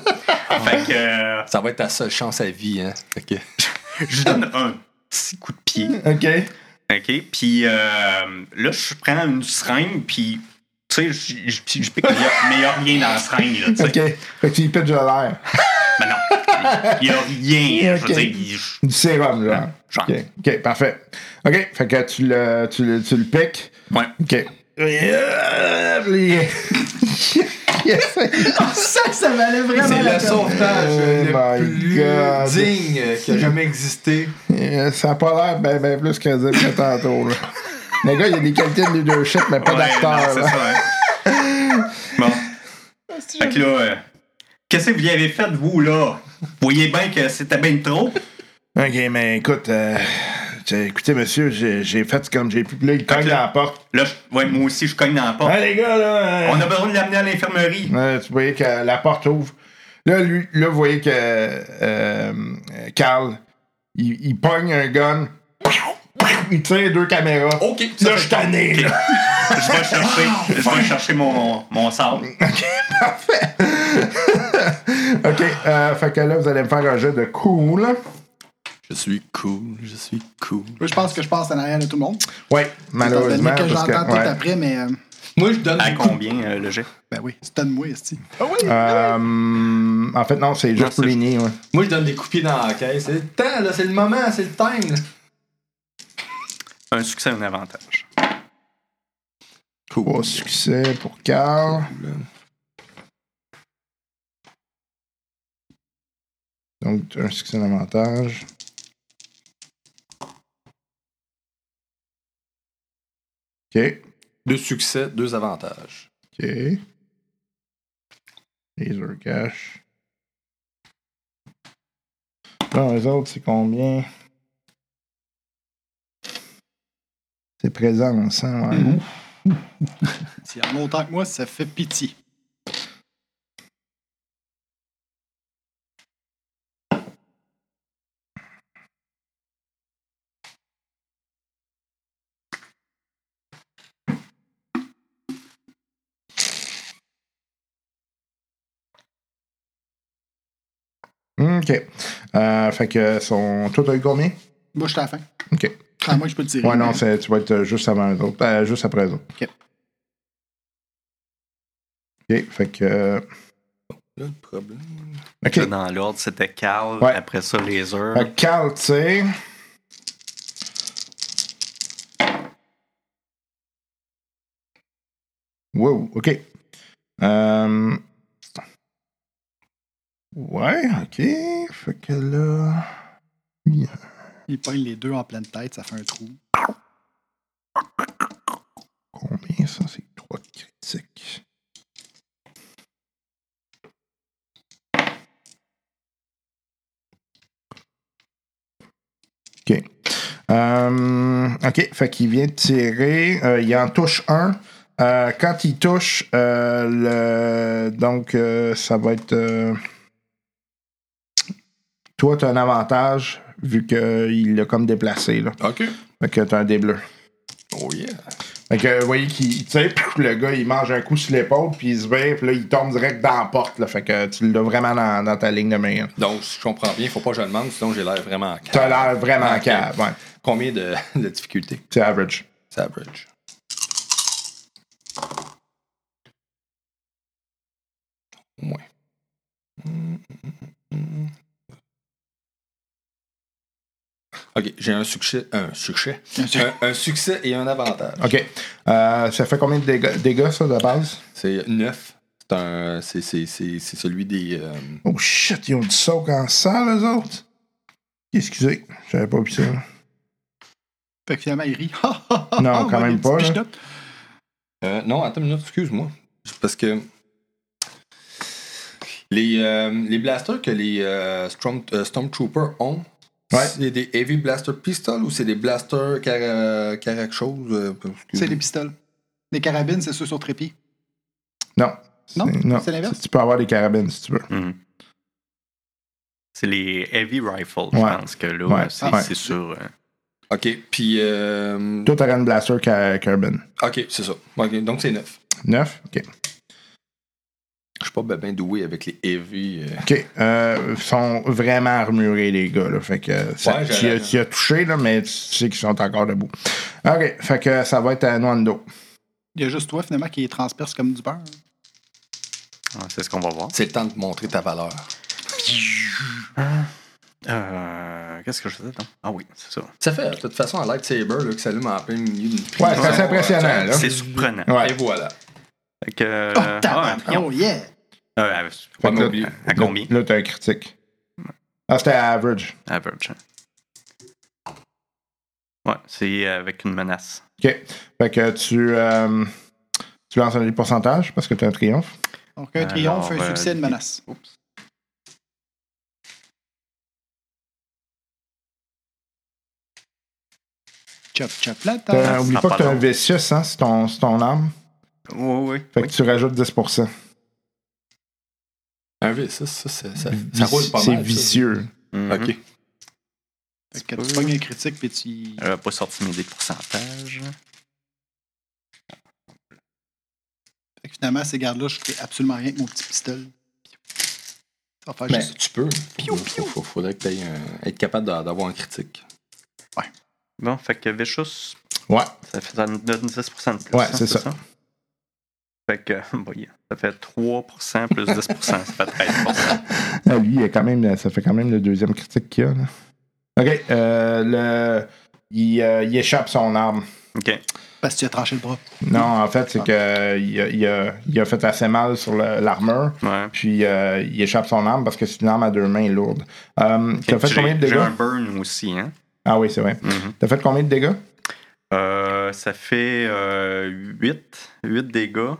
Speaker 5: Fait que euh,
Speaker 4: Ça va être ta seule chance à vie, hein. Que.
Speaker 5: je donne un petit coup de pied.
Speaker 2: ok.
Speaker 5: OK? Puis euh, là, je prends une seringue, puis, tu sais, je- je je pique, mais il n'y a rien dans la seringue, là.
Speaker 2: Ok. Fait que tu y pitches de l'air.
Speaker 5: Ben non, il n'y a rien. Je
Speaker 2: Ok.
Speaker 5: veux dire, il-
Speaker 2: Du sérum, là.
Speaker 5: Genre.
Speaker 2: Ok, ok, parfait. Ok, fait que tu le, tu le, tu le piques.
Speaker 5: Ouais.
Speaker 2: Ok.
Speaker 6: Ça, ça valait vraiment
Speaker 4: C'est
Speaker 6: la
Speaker 4: le
Speaker 6: peine.
Speaker 4: sauvetage
Speaker 2: Oh my
Speaker 4: le plus
Speaker 2: God.
Speaker 4: digne qui a jamais existé.
Speaker 2: Euh, Ça a pas l'air bien ben plus crédible que tantôt, là. Le gars, il a des qualités de leadership, mais pas
Speaker 5: Ouais,
Speaker 2: d'acteur,
Speaker 5: c'est ça, hein. Bon. Fait que là, euh, qu'est-ce que vous y avez fait, vous, là? Vous voyez bien que c'était bien trop?
Speaker 2: Ok, mais écoute, euh, j'ai- écoutez, monsieur, j'ai fait comme j'ai pu. Là, il cogne dans la porte.
Speaker 5: Là, je- ouais, moi aussi, je cogne dans la porte.
Speaker 2: Ah, les gars, là. euh,
Speaker 5: On a besoin de l'amener à l'infirmerie.
Speaker 2: Ouais, tu voyais que la porte ouvre. Là, lui, là, vous voyez que euh, Carl, il, il pogne un gun. Il tire deux caméras.
Speaker 4: Ok,
Speaker 2: Là, je suis tanné, là.
Speaker 5: Je vais chercher, je vais chercher mon, mon sable.
Speaker 2: Parfait. OK, euh, fait que là, vous allez me faire un jeu de cool.
Speaker 4: Je suis cool, je suis cool.
Speaker 6: Moi, je pense que je passe en arrière de tout le monde.
Speaker 2: Ouais, malheureusement.
Speaker 6: Donné que j'entends tout
Speaker 2: ouais.
Speaker 6: après, mais. euh,
Speaker 4: Moi, je donne
Speaker 5: À combien, euh, le jet?
Speaker 6: ben oui, c'est de moi, esti.
Speaker 2: Euh, en fait, non, c'est
Speaker 5: Non,
Speaker 2: juste pour
Speaker 5: c'est-
Speaker 2: les ouais.
Speaker 4: Moi, je donne des coups de pied dans la caisse. C'est le temps, là, c'est le moment, c'est le time. là.
Speaker 5: Un succès, un avantage.
Speaker 2: Trois succès pour Carl. Donc, un succès d'avantage. OK.
Speaker 4: Deux succès, deux avantages.
Speaker 2: OK. Laser cash. Bon, les autres, c'est combien? C'est présence, hein? ouais.
Speaker 6: S'il y en a autant que moi, ça fait pitié.
Speaker 2: OK. Euh, fait que son. Toi, t'as eu combien?
Speaker 6: Moi, je suis à la fin.
Speaker 2: OK.
Speaker 6: Ah, moi, je peux le tirer.
Speaker 2: Ouais, non,
Speaker 6: mais-
Speaker 2: c'est- tu vas être juste avant eux autres. Euh, juste après eux autres.
Speaker 6: OK.
Speaker 2: OK. Fait que. euh,
Speaker 4: Là, le problème.
Speaker 2: OK.
Speaker 5: Là, dans l'ordre, c'était Carl.
Speaker 2: Ouais.
Speaker 5: Après ça.
Speaker 2: Fait que Carl tire. Wow, OK. Euh... Ouais, OK. Fait que là... Yeah.
Speaker 6: Il pogne les deux en pleine tête, ça fait un trou.
Speaker 2: Combien ça? C'est 3 critiques. OK. Euh, OK, fait qu'il vient de tirer. Euh, il en touche un. Euh, quand il touche, le, donc ça va être. Toi, tu as un avantage vu qu'il l'a comme déplacé. Là.
Speaker 4: OK.
Speaker 2: Fait que tu as un dé bleu.
Speaker 4: Oh yeah.
Speaker 2: Fait que, vous voyez, qu'il, tu sais, pff, le gars, il mange un coup sur l'épaule, puis il se vire, puis là, il tombe direct dans la porte. Là, fait que tu l'as vraiment dans, dans ta ligne de main.
Speaker 4: Donc, si je comprends bien, il faut pas que je le demande, sinon j'ai l'air vraiment
Speaker 2: Tu as l'air vraiment
Speaker 4: Ok.
Speaker 2: cave. Ouais.
Speaker 4: Combien de, de difficultés?
Speaker 2: C'est average.
Speaker 4: C'est average. Au moins. Ok, j'ai un succès. Un succès. Un, un succès et un avantage.
Speaker 2: OK. Euh, ça fait combien de dégâts, dégâts, ça, de base?
Speaker 4: C'est 9. C'est un. C'est, c'est, c'est, c'est celui des. euh,
Speaker 2: Oh shit, ils ont du soak en salle, eux autres? Excusez, j'avais pas vu ça.
Speaker 6: Fait que finalement, il rit.
Speaker 2: Non, quand
Speaker 6: Ouais,
Speaker 2: même pas, là.
Speaker 4: Euh, non, attends une minute, excuse-moi. Parce que les, euh, les blasters que les euh, Storm, euh, Stormtroopers ont,
Speaker 2: Ouais.
Speaker 4: c'est des Heavy Blaster Pistols ou c'est des blasters cara, cara chose? euh, excuse-
Speaker 6: C'est des pistoles. Les carabines, c'est ceux sur trépied.
Speaker 2: Non.
Speaker 6: Non?
Speaker 2: C'est- non.
Speaker 6: C'est l'inverse?
Speaker 2: Tu peux avoir des carabines si tu veux.
Speaker 5: Mhm. C'est les heavy rifles,
Speaker 2: Ouais.
Speaker 5: je pense que là,
Speaker 2: Ouais.
Speaker 5: c'est sûr. euh,
Speaker 4: Ok, puis. euh,
Speaker 2: Toi, t'aurais une blaster ca- carbine.
Speaker 4: ok, c'est ça. Ok, donc c'est 9.
Speaker 2: 9? OK.
Speaker 4: Pas bien doué avec les Heavy. euh.
Speaker 2: OK. Euh, ils sont vraiment armurés, les gars. Là. Fait que ça-
Speaker 4: Ouais,
Speaker 2: tu, as, tu as touché, là, mais tu sais qu'ils sont encore debout. OK. Fait que ça va être à Nwando.
Speaker 6: Il y a juste toi, finalement, qui les transperce comme du beurre.
Speaker 5: ah, c'est ce qu'on va voir.
Speaker 4: C'est le temps de montrer ta valeur.
Speaker 5: Euh, Qu'est-ce que je faisais, donc? Ah oui, c'est ça.
Speaker 4: Ça fait, de toute façon, un lightsaber là, qui s'allume en plein milieu d'une.
Speaker 2: Ouais, c'est assez impressionnant.
Speaker 5: C'est surprenant.
Speaker 2: Ouais.
Speaker 4: Et voilà.
Speaker 5: Fait que,
Speaker 6: Oh,
Speaker 5: ah,
Speaker 6: oh yeah!
Speaker 5: Euh,
Speaker 4: Pas
Speaker 2: que là-
Speaker 4: oublier.
Speaker 5: à combien?
Speaker 2: Là, t'as un critique. Ah, c'était average.
Speaker 5: Average. Ouais, c'est avec une menace.
Speaker 2: OK. Fait que tu, euh, tu lances un pourcentage parce que t'as un triomphe?
Speaker 6: Donc, un triomphe,
Speaker 5: Alors,
Speaker 6: un succès,
Speaker 5: euh,
Speaker 6: une menace.
Speaker 5: Oups.
Speaker 6: Chop, chop, tête.
Speaker 2: oublie pas
Speaker 5: pas
Speaker 2: que t'as un
Speaker 5: long.
Speaker 2: V6, hein, c'est ton, c'est ton arme.
Speaker 5: Oui, oui.
Speaker 2: Fait
Speaker 5: oui.
Speaker 2: que tu rajoutes 10%.
Speaker 4: Un V6, ça, ça, ça, ça, ça roule pas
Speaker 2: C'est
Speaker 4: mal.
Speaker 2: vicieux.
Speaker 5: Mhm.
Speaker 4: Ok.
Speaker 6: Fait que tu pognes un critique, puis tu.
Speaker 5: Elle a pas sorti mes dés de pourcentage.
Speaker 6: Fait que finalement, ces gardes-là, je fais absolument rien avec mon petit pistolet. Ça va faire
Speaker 4: Mais
Speaker 6: juste.
Speaker 4: tu peux.
Speaker 6: Piou,
Speaker 4: Il
Speaker 6: piou.
Speaker 4: faudrait que tu un, être capable d'a- d'avoir un critique.
Speaker 5: Bon, fait que Vicious,
Speaker 2: Ouais.
Speaker 5: ça fait ça donne 10% de plus.
Speaker 2: Ouais,
Speaker 5: hein,
Speaker 2: c'est ça.
Speaker 5: Fait que, bon, ça fait 3% plus 10%, ça fait 13%.
Speaker 2: Ah, lui, il a quand même, ça fait quand même le deuxième critique qu'il a. Là. OK. euh, le, il, euh, il échappe son arme.
Speaker 5: OK.
Speaker 6: Parce que tu as tranché le bras.
Speaker 2: Non, en fait, c'est que il a, il a- il a fait assez mal sur l'armure.
Speaker 5: Ouais.
Speaker 2: Puis euh, il échappe son arme parce que c'est une arme à deux mains lourde. Euh, T'as fait
Speaker 5: J'ai-
Speaker 2: combien de
Speaker 5: J'ai un
Speaker 2: dégâts?
Speaker 5: burn aussi, hein.
Speaker 2: Ah oui, c'est vrai.
Speaker 5: Mhm.
Speaker 2: T'as fait combien de dégâts?
Speaker 5: Euh, ça fait euh, 8, 8 dégâts,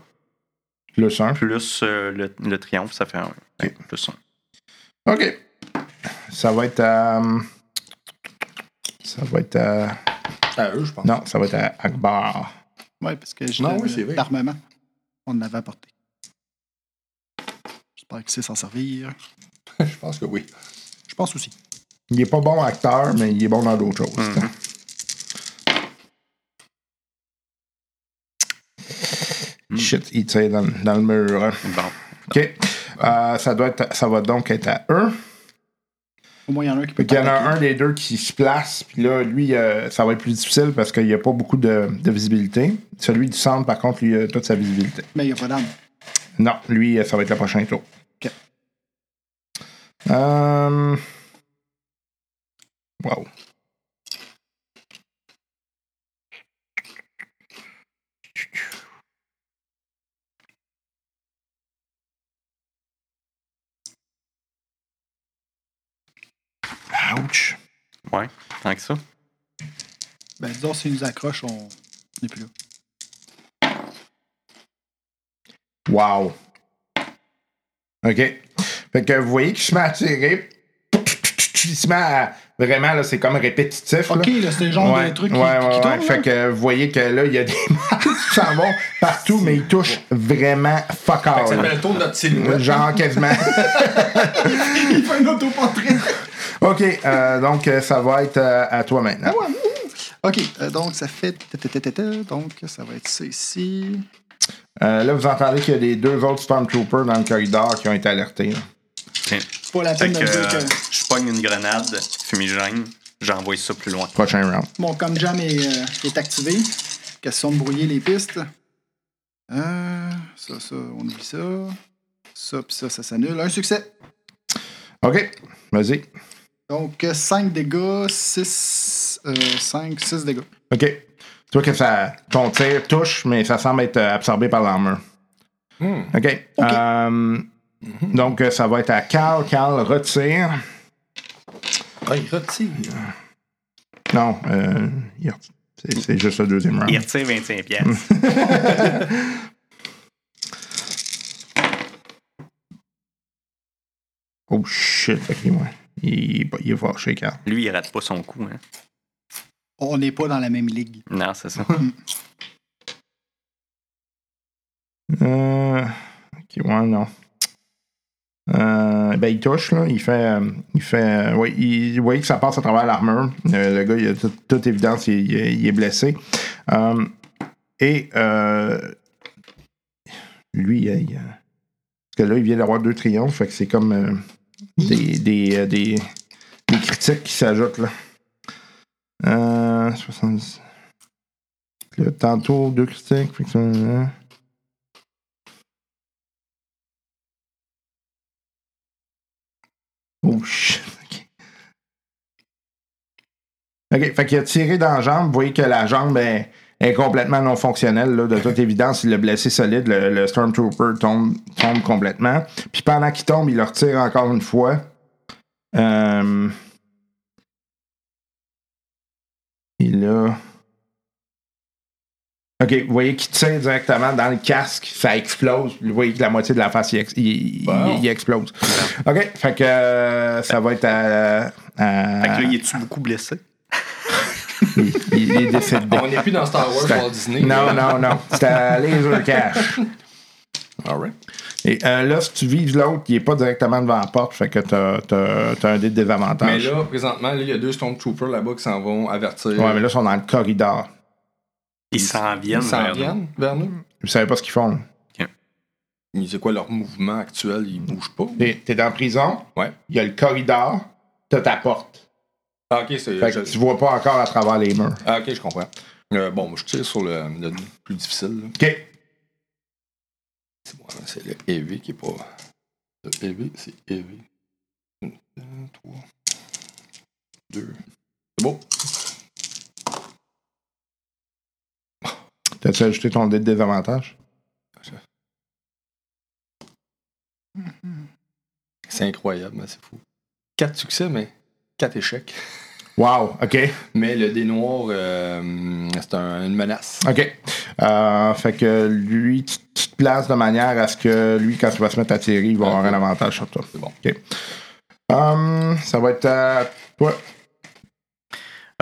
Speaker 2: Plus un.
Speaker 5: plus euh, le, le triomphe, ça fait 1. Plus 1.
Speaker 2: OK. Ça va être à. Ça va être à.
Speaker 4: À eux, je pense.
Speaker 2: Non, ça va être à Akbar.
Speaker 6: Ouais, parce que j'ai
Speaker 4: Non, oui, c'est vrai.
Speaker 6: l'armement. On en avait apporté. J'espère qu'il sait s'en servir.
Speaker 4: je pense que oui.
Speaker 6: Je pense aussi.
Speaker 2: Il est pas bon acteur, mais il est bon dans d'autres choses.
Speaker 5: Mhm.
Speaker 2: Shit, il tire dans, dans le mur. hein.
Speaker 5: Bon.
Speaker 2: OK. Euh, ça, doit être, ça va donc être à eux.
Speaker 6: Au moins, il y en a un qui peut
Speaker 2: qu'il y en a un des deux qui se place, puis là, lui, euh, ça va être plus difficile parce qu'il n'y a pas beaucoup de, de visibilité. Celui du centre, par contre, lui, il a toute sa visibilité.
Speaker 6: Mais il n'y a pas d'arme.
Speaker 2: Non, lui, euh, ça va être le prochain tour.
Speaker 6: OK.
Speaker 2: Euh... Wow. Ouch.
Speaker 5: Ouais, tant que ça.
Speaker 6: Ben, disons, s'il nous accroche, on n'est plus là.
Speaker 2: Wow. OK. Fait que vous voyez qu'il se met à tirer. il se met à- Vraiment, là, c'est comme répétitif.
Speaker 6: Ok, là, c'est le genre de truc qui-
Speaker 2: ouais,
Speaker 6: qui
Speaker 2: ouais, ouais. Fait que vous voyez que là, il y a des marques qui s'en vont partout, mais ils touchent vraiment fuck all.
Speaker 4: ça fait le tour de notre silhouette.
Speaker 2: Genre quasiment.
Speaker 6: Il fait un autoportrait.
Speaker 2: OK, euh, donc euh, ça va être euh, à toi maintenant.
Speaker 6: OK, euh, donc ça fait... Donc, ça va être ça ici.
Speaker 2: Euh, là, vous entendez qu'il y a des deux autres Stormtroopers dans le corridor qui ont été alertés. là.
Speaker 5: Tiens.
Speaker 6: C'est pas la
Speaker 5: Fait
Speaker 6: peine de
Speaker 5: que
Speaker 6: dire
Speaker 5: euh,
Speaker 6: que
Speaker 5: je pogne une grenade fumigène, j'envoie ça plus loin.
Speaker 2: Prochain round.
Speaker 6: mon com jam est, euh, est activé. Question de brouiller les pistes. Euh, ça, ça, on oublie ça. Ça, puis ça, ça s'annule. Un succès.
Speaker 2: OK, vas-y.
Speaker 6: Donc, 5 dégâts, 6... 5, 6 dégâts.
Speaker 2: OK. Tu vois que ça, ton tir touche, mais ça semble être euh, absorbé par l'armure.
Speaker 4: Hmm.
Speaker 2: OK. Euh, Donc, euh, ça va être à Carl. Carl retire.
Speaker 4: Ah, il retire.
Speaker 2: Non, euh, il retire. c'est c'est juste le deuxième round.
Speaker 5: Il retire 25 pièces.
Speaker 2: Oh shit, ok, ouais. Il, il est fâché, Carl.
Speaker 5: Lui, il rate pas son coup. Hein.
Speaker 6: On n'est pas dans la même ligue.
Speaker 5: Non, c'est ça.
Speaker 2: Euh, ok, ouais, non. Euh, ben, il touche, là. Il fait. euh, il fait. euh, ouais, il, vous voyez que ça passe à travers l'armure. Euh, le gars, il a tout- toute évidence, il, il est- il est blessé. Euh, et. euh, lui, il, il- parce que là, il vient d'avoir deux triomphes, fait que c'est comme euh, des, des, euh, des, des critiques qui s'ajoutent, là. Euh, 70. Là, tantôt, deux critiques, hein. Oh shit. OK. OK. Fait qu'il a tiré dans la jambe. Vous voyez que la jambe est, est complètement non fonctionnelle. Là. De toute évidence, il l'a blessé solide. Le, le Stormtrooper tombe, tombe complètement. Puis pendant qu'il tombe, il le retire encore une fois. Euh... Et là. OK, vous voyez qu'il tire directement dans le casque, ça explose. Vous voyez que la moitié de la face, il, ex- il- il- il explose. OK, fait que euh, ça va être à. à-
Speaker 5: Fait que là, il est-tu beaucoup blessé?
Speaker 2: Il, il est décédé.
Speaker 4: On n'est plus dans Star Wars Walt Disney.
Speaker 2: Non, non, non. C'était à Laser Cash.
Speaker 4: Alright.
Speaker 2: Et euh, là, si tu vises l'autre, il est pas directement devant la porte, fait que t'as, un dé de
Speaker 4: Mais
Speaker 2: désavantage.
Speaker 4: là, présentement, là, il y a deux Stormtroopers là-bas qui s'en vont avertir.
Speaker 2: ouais, mais là, ils sont dans le corridor.
Speaker 5: Ils s'en viennent
Speaker 4: Ils s'en
Speaker 5: vers nous.
Speaker 4: viennent vers nous?
Speaker 2: Vous savez pas ce qu'ils font.
Speaker 4: Mais C'est quoi leur mouvement actuel? Ils bougent pas?
Speaker 2: T'es, t'es dans la prison,
Speaker 4: Ouais.
Speaker 2: il y a le corridor, t'as ta porte.
Speaker 4: Ah, ok, c'est.
Speaker 2: Fait
Speaker 4: je-
Speaker 2: que tu vois pas encore à travers les murs.
Speaker 4: Ah, ok, je comprends. Euh, bon, je tire sur le, le plus difficile. là.
Speaker 2: OK.
Speaker 4: C'est bon, c'est le heavy qui est pas. Le heavy, c'est heavy. Un, deux, trois, deux. C'est beau.
Speaker 2: T'as-tu ajouté ton dé de désavantage?
Speaker 4: C'est incroyable, mais c'est fou. Quatre succès, mais quatre échecs.
Speaker 2: Wow, OK.
Speaker 4: Mais le dé noir, euh, c'est un- une menace.
Speaker 2: OK. Euh, fait que lui, tu, tu te places de manière à ce que lui, quand il va se mettre à tirer, il va avoir un avantage sur toi.
Speaker 4: C'est bon.
Speaker 2: OK. Hum, ça va être à toi.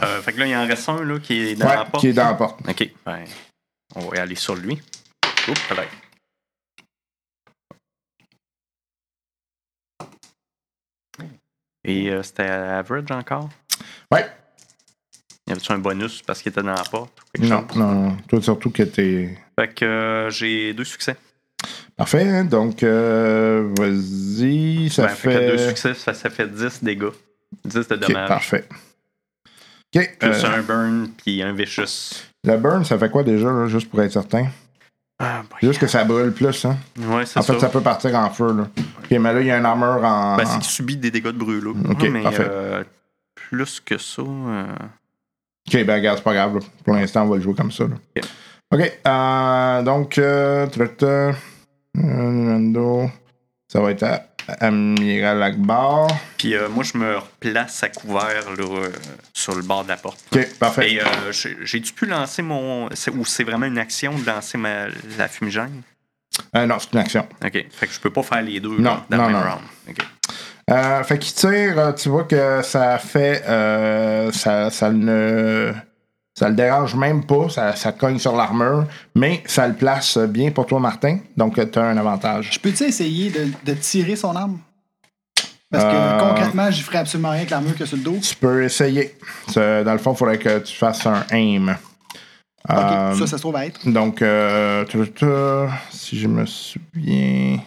Speaker 5: Euh, fait que là, il en reste un là, qui est dans
Speaker 2: Ouais,
Speaker 5: la porte.
Speaker 2: qui est dans la porte.
Speaker 5: OK. Ben, on va y aller sur lui. Oups, peut-être. Et euh, c'était average encore?
Speaker 2: Ouais.
Speaker 5: Y avait-tu un bonus parce qu'il était dans la porte? ou quelque
Speaker 2: Non,
Speaker 5: chose?
Speaker 2: non. Toi, surtout que t'es.
Speaker 5: Fait que euh, j'ai deux succès.
Speaker 2: Parfait. hein? Donc, euh, vas-y. Ça
Speaker 5: Ben,
Speaker 2: fait.
Speaker 5: fait que deux succès, ça, ça fait 10 dégâts. 10 de dommages.
Speaker 2: parfait. OK.
Speaker 5: Plus un burn, puis un vicious.
Speaker 2: Le burn, ça fait quoi déjà, là, juste pour être certain?
Speaker 5: Ah.
Speaker 2: Juste que ça brûle plus, hein?
Speaker 5: Ouais, c'est
Speaker 2: En fait,
Speaker 5: ça.
Speaker 2: ça peut partir en feu, là. OK, mais là, il y a un armure en.
Speaker 5: Ben, c'est qu'il subit des dégâts de brûlure.
Speaker 2: Ok,
Speaker 5: mais
Speaker 2: parfait.
Speaker 5: euh, plus que ça. euh,
Speaker 2: OK, ben, regarde, c'est pas grave. là. Pour l'instant, on va le jouer comme ça. là.
Speaker 5: Ok.
Speaker 2: Euh, donc, euh, tracteur, euh, Nintendo, ça va être à Amiral Akbar.
Speaker 5: Puis euh, moi, je me replace à couvert là, euh, sur le bord de la porte.
Speaker 2: OK, parfait.
Speaker 5: Et euh, j'ai- j'ai-tu pu lancer mon. Ou c'est vraiment une action de lancer ma, la fumigène?
Speaker 2: Non, c'est une action.
Speaker 5: OK. Fait que je peux pas faire les deux
Speaker 2: Non,
Speaker 5: dans
Speaker 2: non,
Speaker 5: le même
Speaker 2: non.
Speaker 5: round. OK.
Speaker 2: Fait qu'il tire, tu vois que ça fait. ça, ça ne. Ça le dérange même pas, ça, ça cogne sur l'armure, mais ça le place bien pour toi, Martin. Donc, tu as un avantage.
Speaker 6: Je peux-tu essayer de, de tirer son arme? Parce que
Speaker 2: Euh.
Speaker 6: concrètement, j'y ferais absolument rien avec l'armure que sur le dos.
Speaker 2: Tu peux essayer. Ça, Dans le fond, il faudrait que tu fasses un aim.
Speaker 6: Ok,
Speaker 2: Euh,
Speaker 6: ça, ça se trouve à être.
Speaker 2: Donc, euh, si je me souviens.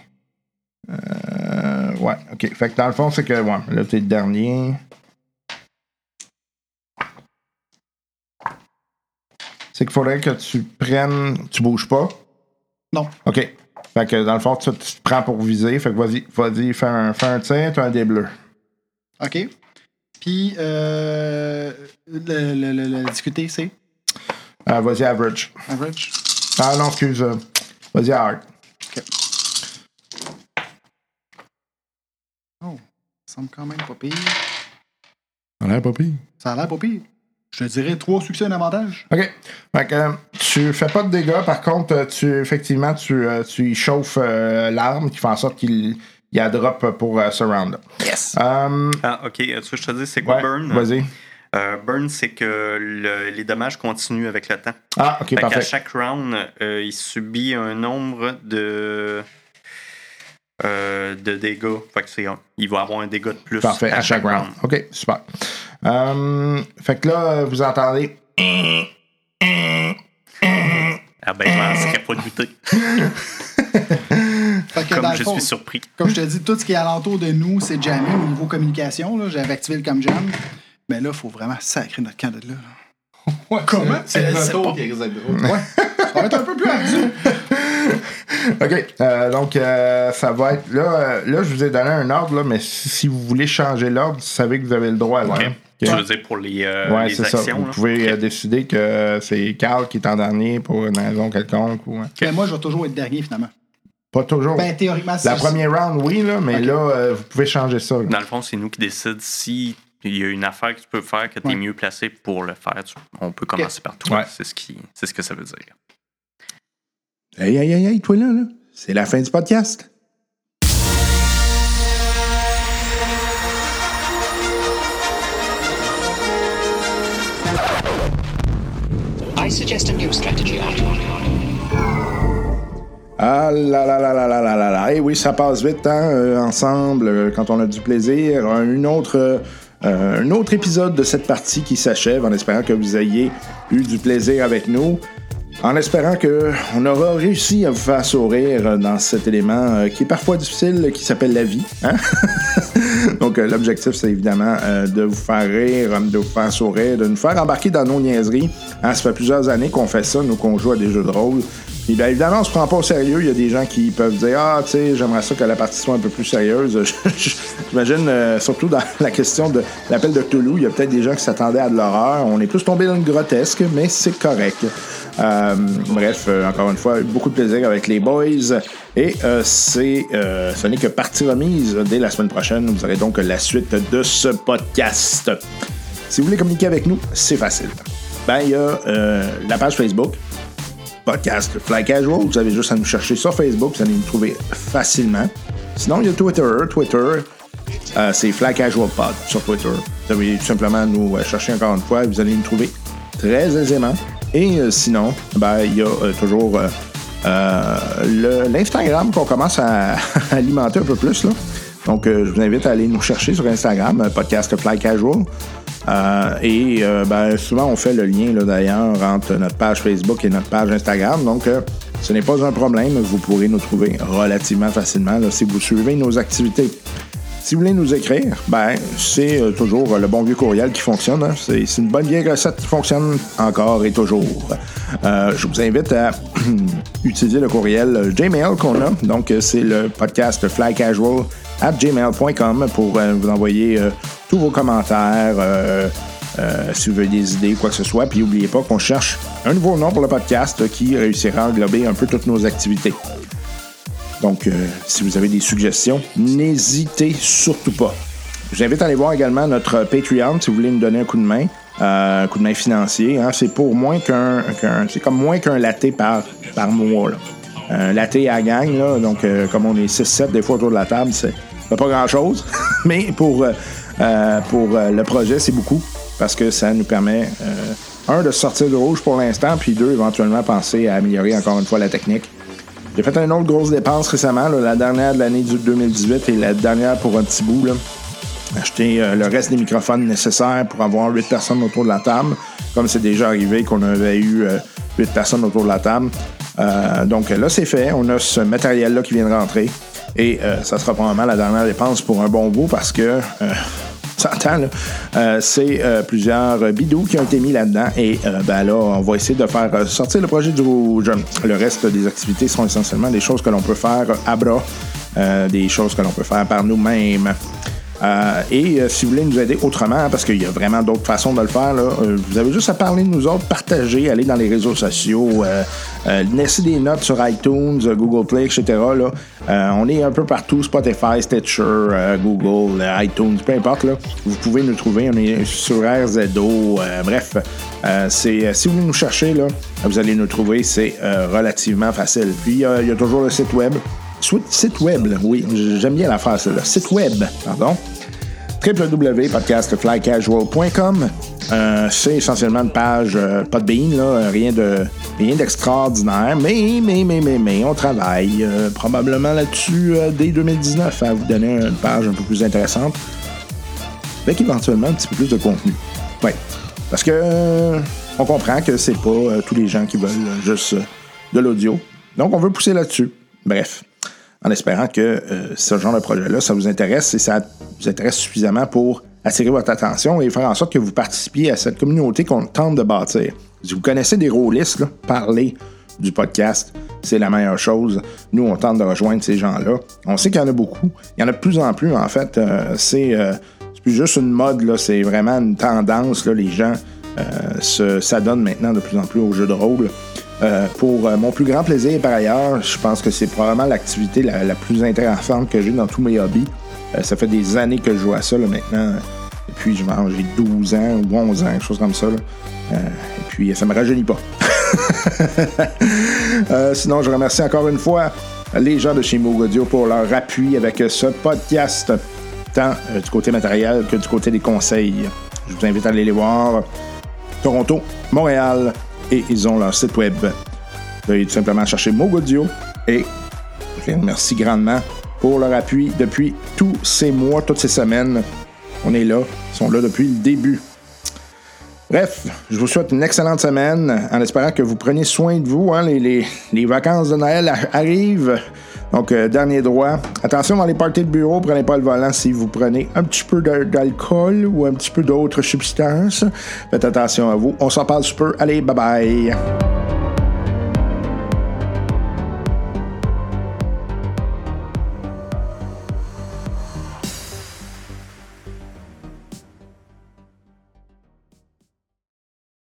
Speaker 2: Euh, ouais, ok. Fait que dans le fond, c'est que, ouais, là, t'es le dernier. C'est qu'il faudrait que tu prennes. Tu bouges pas?
Speaker 6: Non.
Speaker 2: Ok. Fait que dans le fond, tu, tu te prends pour viser. Fait que vas-y, vas-y, fais un, fais un tir, t'as un dé bleu.
Speaker 6: OK. Puis, euh, le, le, le, le discuter, c'est?
Speaker 2: Euh, vas-y, average.
Speaker 6: average.
Speaker 2: Ah non, excuse. euh, Vas-y, hard.
Speaker 6: Oh, ça semble quand même pas pire.
Speaker 2: On a pas pire.
Speaker 6: Ça a l'air pas pire. Je te dirais trois succès, un avantage.
Speaker 2: OK. Fait que euh, tu fais pas de dégâts, par contre, euh, tu effectivement tu, euh, tu y chauffes euh, l'arme qui fait en sorte qu'il y a drop pour euh, surround.
Speaker 5: Yes. Ah, ok. Tu veux que je te dise, c'est quoi
Speaker 2: ouais,
Speaker 5: burn?
Speaker 2: Vas-y.
Speaker 5: Euh, burn, c'est que le- les dommages continuent avec le temps.
Speaker 2: Ah, ok,
Speaker 5: Fait
Speaker 2: parfait.
Speaker 5: chaque round, euh, il subit un nombre de, euh, de dégâts. Fait que c'est il va avoir un dégât de plus
Speaker 2: Parfait, à chaque round. OK, super. Euh, fait que là, vous entendez.
Speaker 5: Ah ben, je m'en serais pas douté.
Speaker 6: Fait que dans
Speaker 5: Comme je
Speaker 6: fond,
Speaker 5: suis surpris.
Speaker 6: comme je te dis, tout ce qui est alentour de nous, c'est jammé au niveau communication. là. J'avais activé le cam jam. Mais là, il faut vraiment sacrer notre camp de là. là.
Speaker 4: Ouais,
Speaker 6: Comment?
Speaker 4: C'est le retour qui drôle.
Speaker 6: Ouais. ça va être un peu plus ardu.
Speaker 2: OK. euh, donc, euh, ça va être. Là, euh, là, je vous ai donné un ordre, là, mais si, si vous voulez changer l'ordre, vous savez que vous avez le droit. Là,
Speaker 5: Ok.
Speaker 2: hein.
Speaker 5: Tu veux dire pour les, euh,
Speaker 2: Ouais,
Speaker 5: les
Speaker 2: c'est ça. Vous
Speaker 5: là?
Speaker 2: pouvez décider que c'est Carl qui est en dernier pour une raison quelconque. Ou, hein.
Speaker 6: Mais moi, je vais toujours être dernier, finalement.
Speaker 2: Pas toujours.
Speaker 6: Ben, théoriquement,
Speaker 2: La première round, oui, là, mais là, euh, vous pouvez changer ça. là.
Speaker 5: Dans le fond, c'est nous qui décident si il y a une affaire que tu peux faire que tu es
Speaker 6: Ouais.
Speaker 5: mieux placé pour le faire. Tu- On peut commencer par toi.
Speaker 2: Ouais.
Speaker 5: C'est ce, qui, c'est ce que ça veut dire.
Speaker 2: Hey, hey, hey, hey, toi là, là. C'est la fin du podcast.
Speaker 7: I suggest a new strategy.
Speaker 2: Ah là là là là là là là là. Eh oui, ça passe vite, hein, euh, ensemble, euh, quand on a du plaisir. Un, une autre, euh, un autre épisode de cette partie qui s'achève en espérant que vous ayez eu du plaisir avec nous. En espérant que on aura réussi à vous faire sourire dans cet élément euh, qui est parfois difficile, qui s'appelle la vie. hein? Donc euh, l'objectif, c'est évidemment euh, de vous faire rire, euh, de vous faire sourire, de nous faire embarquer dans nos niaiseries. Hein, ça fait plusieurs années qu'on fait ça, nous qu'on joue à des jeux de rôle. Bien évidemment, on se prend pas au sérieux. Il y a des gens qui peuvent dire Ah, tu sais, j'aimerais ça que la partie soit un peu plus sérieuse. J'imagine, euh, surtout dans la question de l'appel de Cthulhu, il y a peut-être des gens qui s'attendaient à de l'horreur. On est plus tombé dans le grotesque, mais c'est correct. Euh, bref, euh, encore une fois, beaucoup de plaisir avec les boys. Et c'est, ce n'est que partie remise dès la semaine prochaine. Vous aurez donc la suite de ce podcast. Si vous voulez communiquer avec nous, c'est facile. Ben, il y a la page Facebook, podcast Fly Casual. Vous avez juste à nous chercher sur Facebook, vous allez nous trouver facilement. Sinon, il y a Twitter. Twitter, euh, c'est Fly Casual Pod sur Twitter. Vous avez tout simplement à nous euh, chercher encore une fois, vous allez nous trouver très aisément. Et euh, sinon, ben, il y a toujours l'Instagram qu'on commence à, alimenter un peu plus. Là. Donc, je vous invite à aller nous chercher sur Instagram, podcast Fly Casual. Euh, et euh, ben, souvent, on fait le lien d'ailleurs entre notre page Facebook et notre page Instagram. Donc, euh, ce n'est pas un problème. Vous pourrez nous trouver relativement facilement si vous suivez nos activités. Si vous voulez nous écrire, ben, c'est toujours le bon vieux courriel qui fonctionne. hein. C'est une bonne vieille recette qui fonctionne encore et toujours. Je vous invite à utiliser le courriel Gmail qu'on a. Donc, c'est le podcast flycasual at gmail.com pour euh, vous envoyer euh, tous vos commentaires. euh, si vous avez des idées, quoi que ce soit. Puis n'oubliez pas qu'on cherche un nouveau nom pour le podcast qui réussira à englober un peu toutes nos activités. Donc, si vous avez des suggestions, n'hésitez surtout pas. Je vous invite à aller voir également notre Patreon si vous voulez nous donner un coup de main, un coup de main financier. hein. C'est pour moins qu'un, c'est comme moins qu'un latte par, par mois. là. Un latte à gang, donc comme on est 6-7 des fois autour de la table, c'est pas grand-chose. Mais pour, euh, euh, pour euh, le projet, c'est beaucoup parce que ça nous permet, un, de sortir du rouge pour l'instant, puis deux, éventuellement penser à améliorer encore une fois la technique. J'ai fait une autre grosse dépense récemment, la dernière de l'année du 2018 et la dernière pour un petit bout. Acheter le reste des microphones nécessaires pour avoir 8 personnes autour de la table, comme c'est déjà arrivé qu'on avait eu euh, 8 personnes autour de la table. Donc là, c'est fait. On a ce matériel-là qui vient de rentrer. Et euh, ça sera probablement la dernière dépense pour un bon bout parce que, euh, s'entend, euh, c'est euh, plusieurs bidous qui ont été mis là-dedans. Et euh, ben là, on va essayer de faire euh, sortir le projet du rouge. Le reste des activités seront essentiellement des choses que l'on peut faire à bras, euh, des choses que l'on peut faire par nous-mêmes. Euh, et euh, si vous voulez nous aider autrement, parce qu'il y a vraiment d'autres façons de le faire, euh, vous avez juste à parler de nous autres, partager, aller dans les réseaux sociaux, laisser des notes sur iTunes, Google Play, etc. Là. On est un peu partout, Spotify, Stitcher, Google, iTunes, peu importe. Là. Vous pouvez nous trouver, on est sur RZO, bref. Si vous voulez nous chercher, là, vous allez nous trouver, c'est relativement facile. Puis il y a toujours le site web. Site web, oui, j'aime bien la phrase, là. Site web, pardon www.podcastflycasual.com. Euh, c'est essentiellement une page, euh, pas de bean, là, rien, de, rien d'extraordinaire, mais, mais, mais, mais, mais, on travaille euh, probablement là-dessus euh, dès 2019 à vous donner une page un peu plus intéressante, avec éventuellement un petit peu plus de contenu. Oui, parce que euh, on comprend que c'est pas euh, tous les gens qui veulent euh, juste euh, de l'audio, donc on veut pousser là-dessus. Bref en espérant que euh, ce genre de projet-là, ça vous intéresse et ça vous intéresse suffisamment pour attirer votre attention et faire en sorte que vous participiez à cette communauté qu'on tente de bâtir. Si vous connaissez des rôlistes, parlez du podcast, c'est la meilleure chose. Nous, on tente de rejoindre ces gens-là. On sait qu'il y en a beaucoup. Il y en a de plus en plus, en fait. Euh, c'est, euh, c'est plus juste une mode, c'est vraiment une tendance. Là. Les gens s'adonnent maintenant de plus en plus aux jeux de rôle. Euh, pour euh, mon plus grand plaisir, par ailleurs, je pense que c'est probablement l'activité la, plus intéressante que j'ai dans tous mes hobbies. Euh, ça fait des années que je joue à ça là, maintenant. Je pense, j'ai 12 ans ou 11 ans, quelque chose comme ça. là. Et puis, ça me rajeunit pas. Sinon, je remercie encore une fois les gens de chez Moog Audio pour leur appui avec ce podcast, tant du côté matériel que du côté des conseils. Je vous invite à aller les voir. Toronto, Montréal, et ils ont leur site web. Veuillez tout simplement chercher Moog Audio et je les remercie grandement pour leur appui depuis tous ces mois, toutes ces semaines. On est là, ils sont là depuis le début. Bref, je vous souhaite une excellente semaine en espérant que vous preniez soin de vous. hein. Les, les- vacances de Noël arrivent. Donc, euh, dernier droit. Attention dans les parties de bureau, prenez pas le volant si vous prenez un petit peu d'alcool ou un petit peu d'autres substances. Faites attention à vous. On s'en parle super. Allez, bye bye.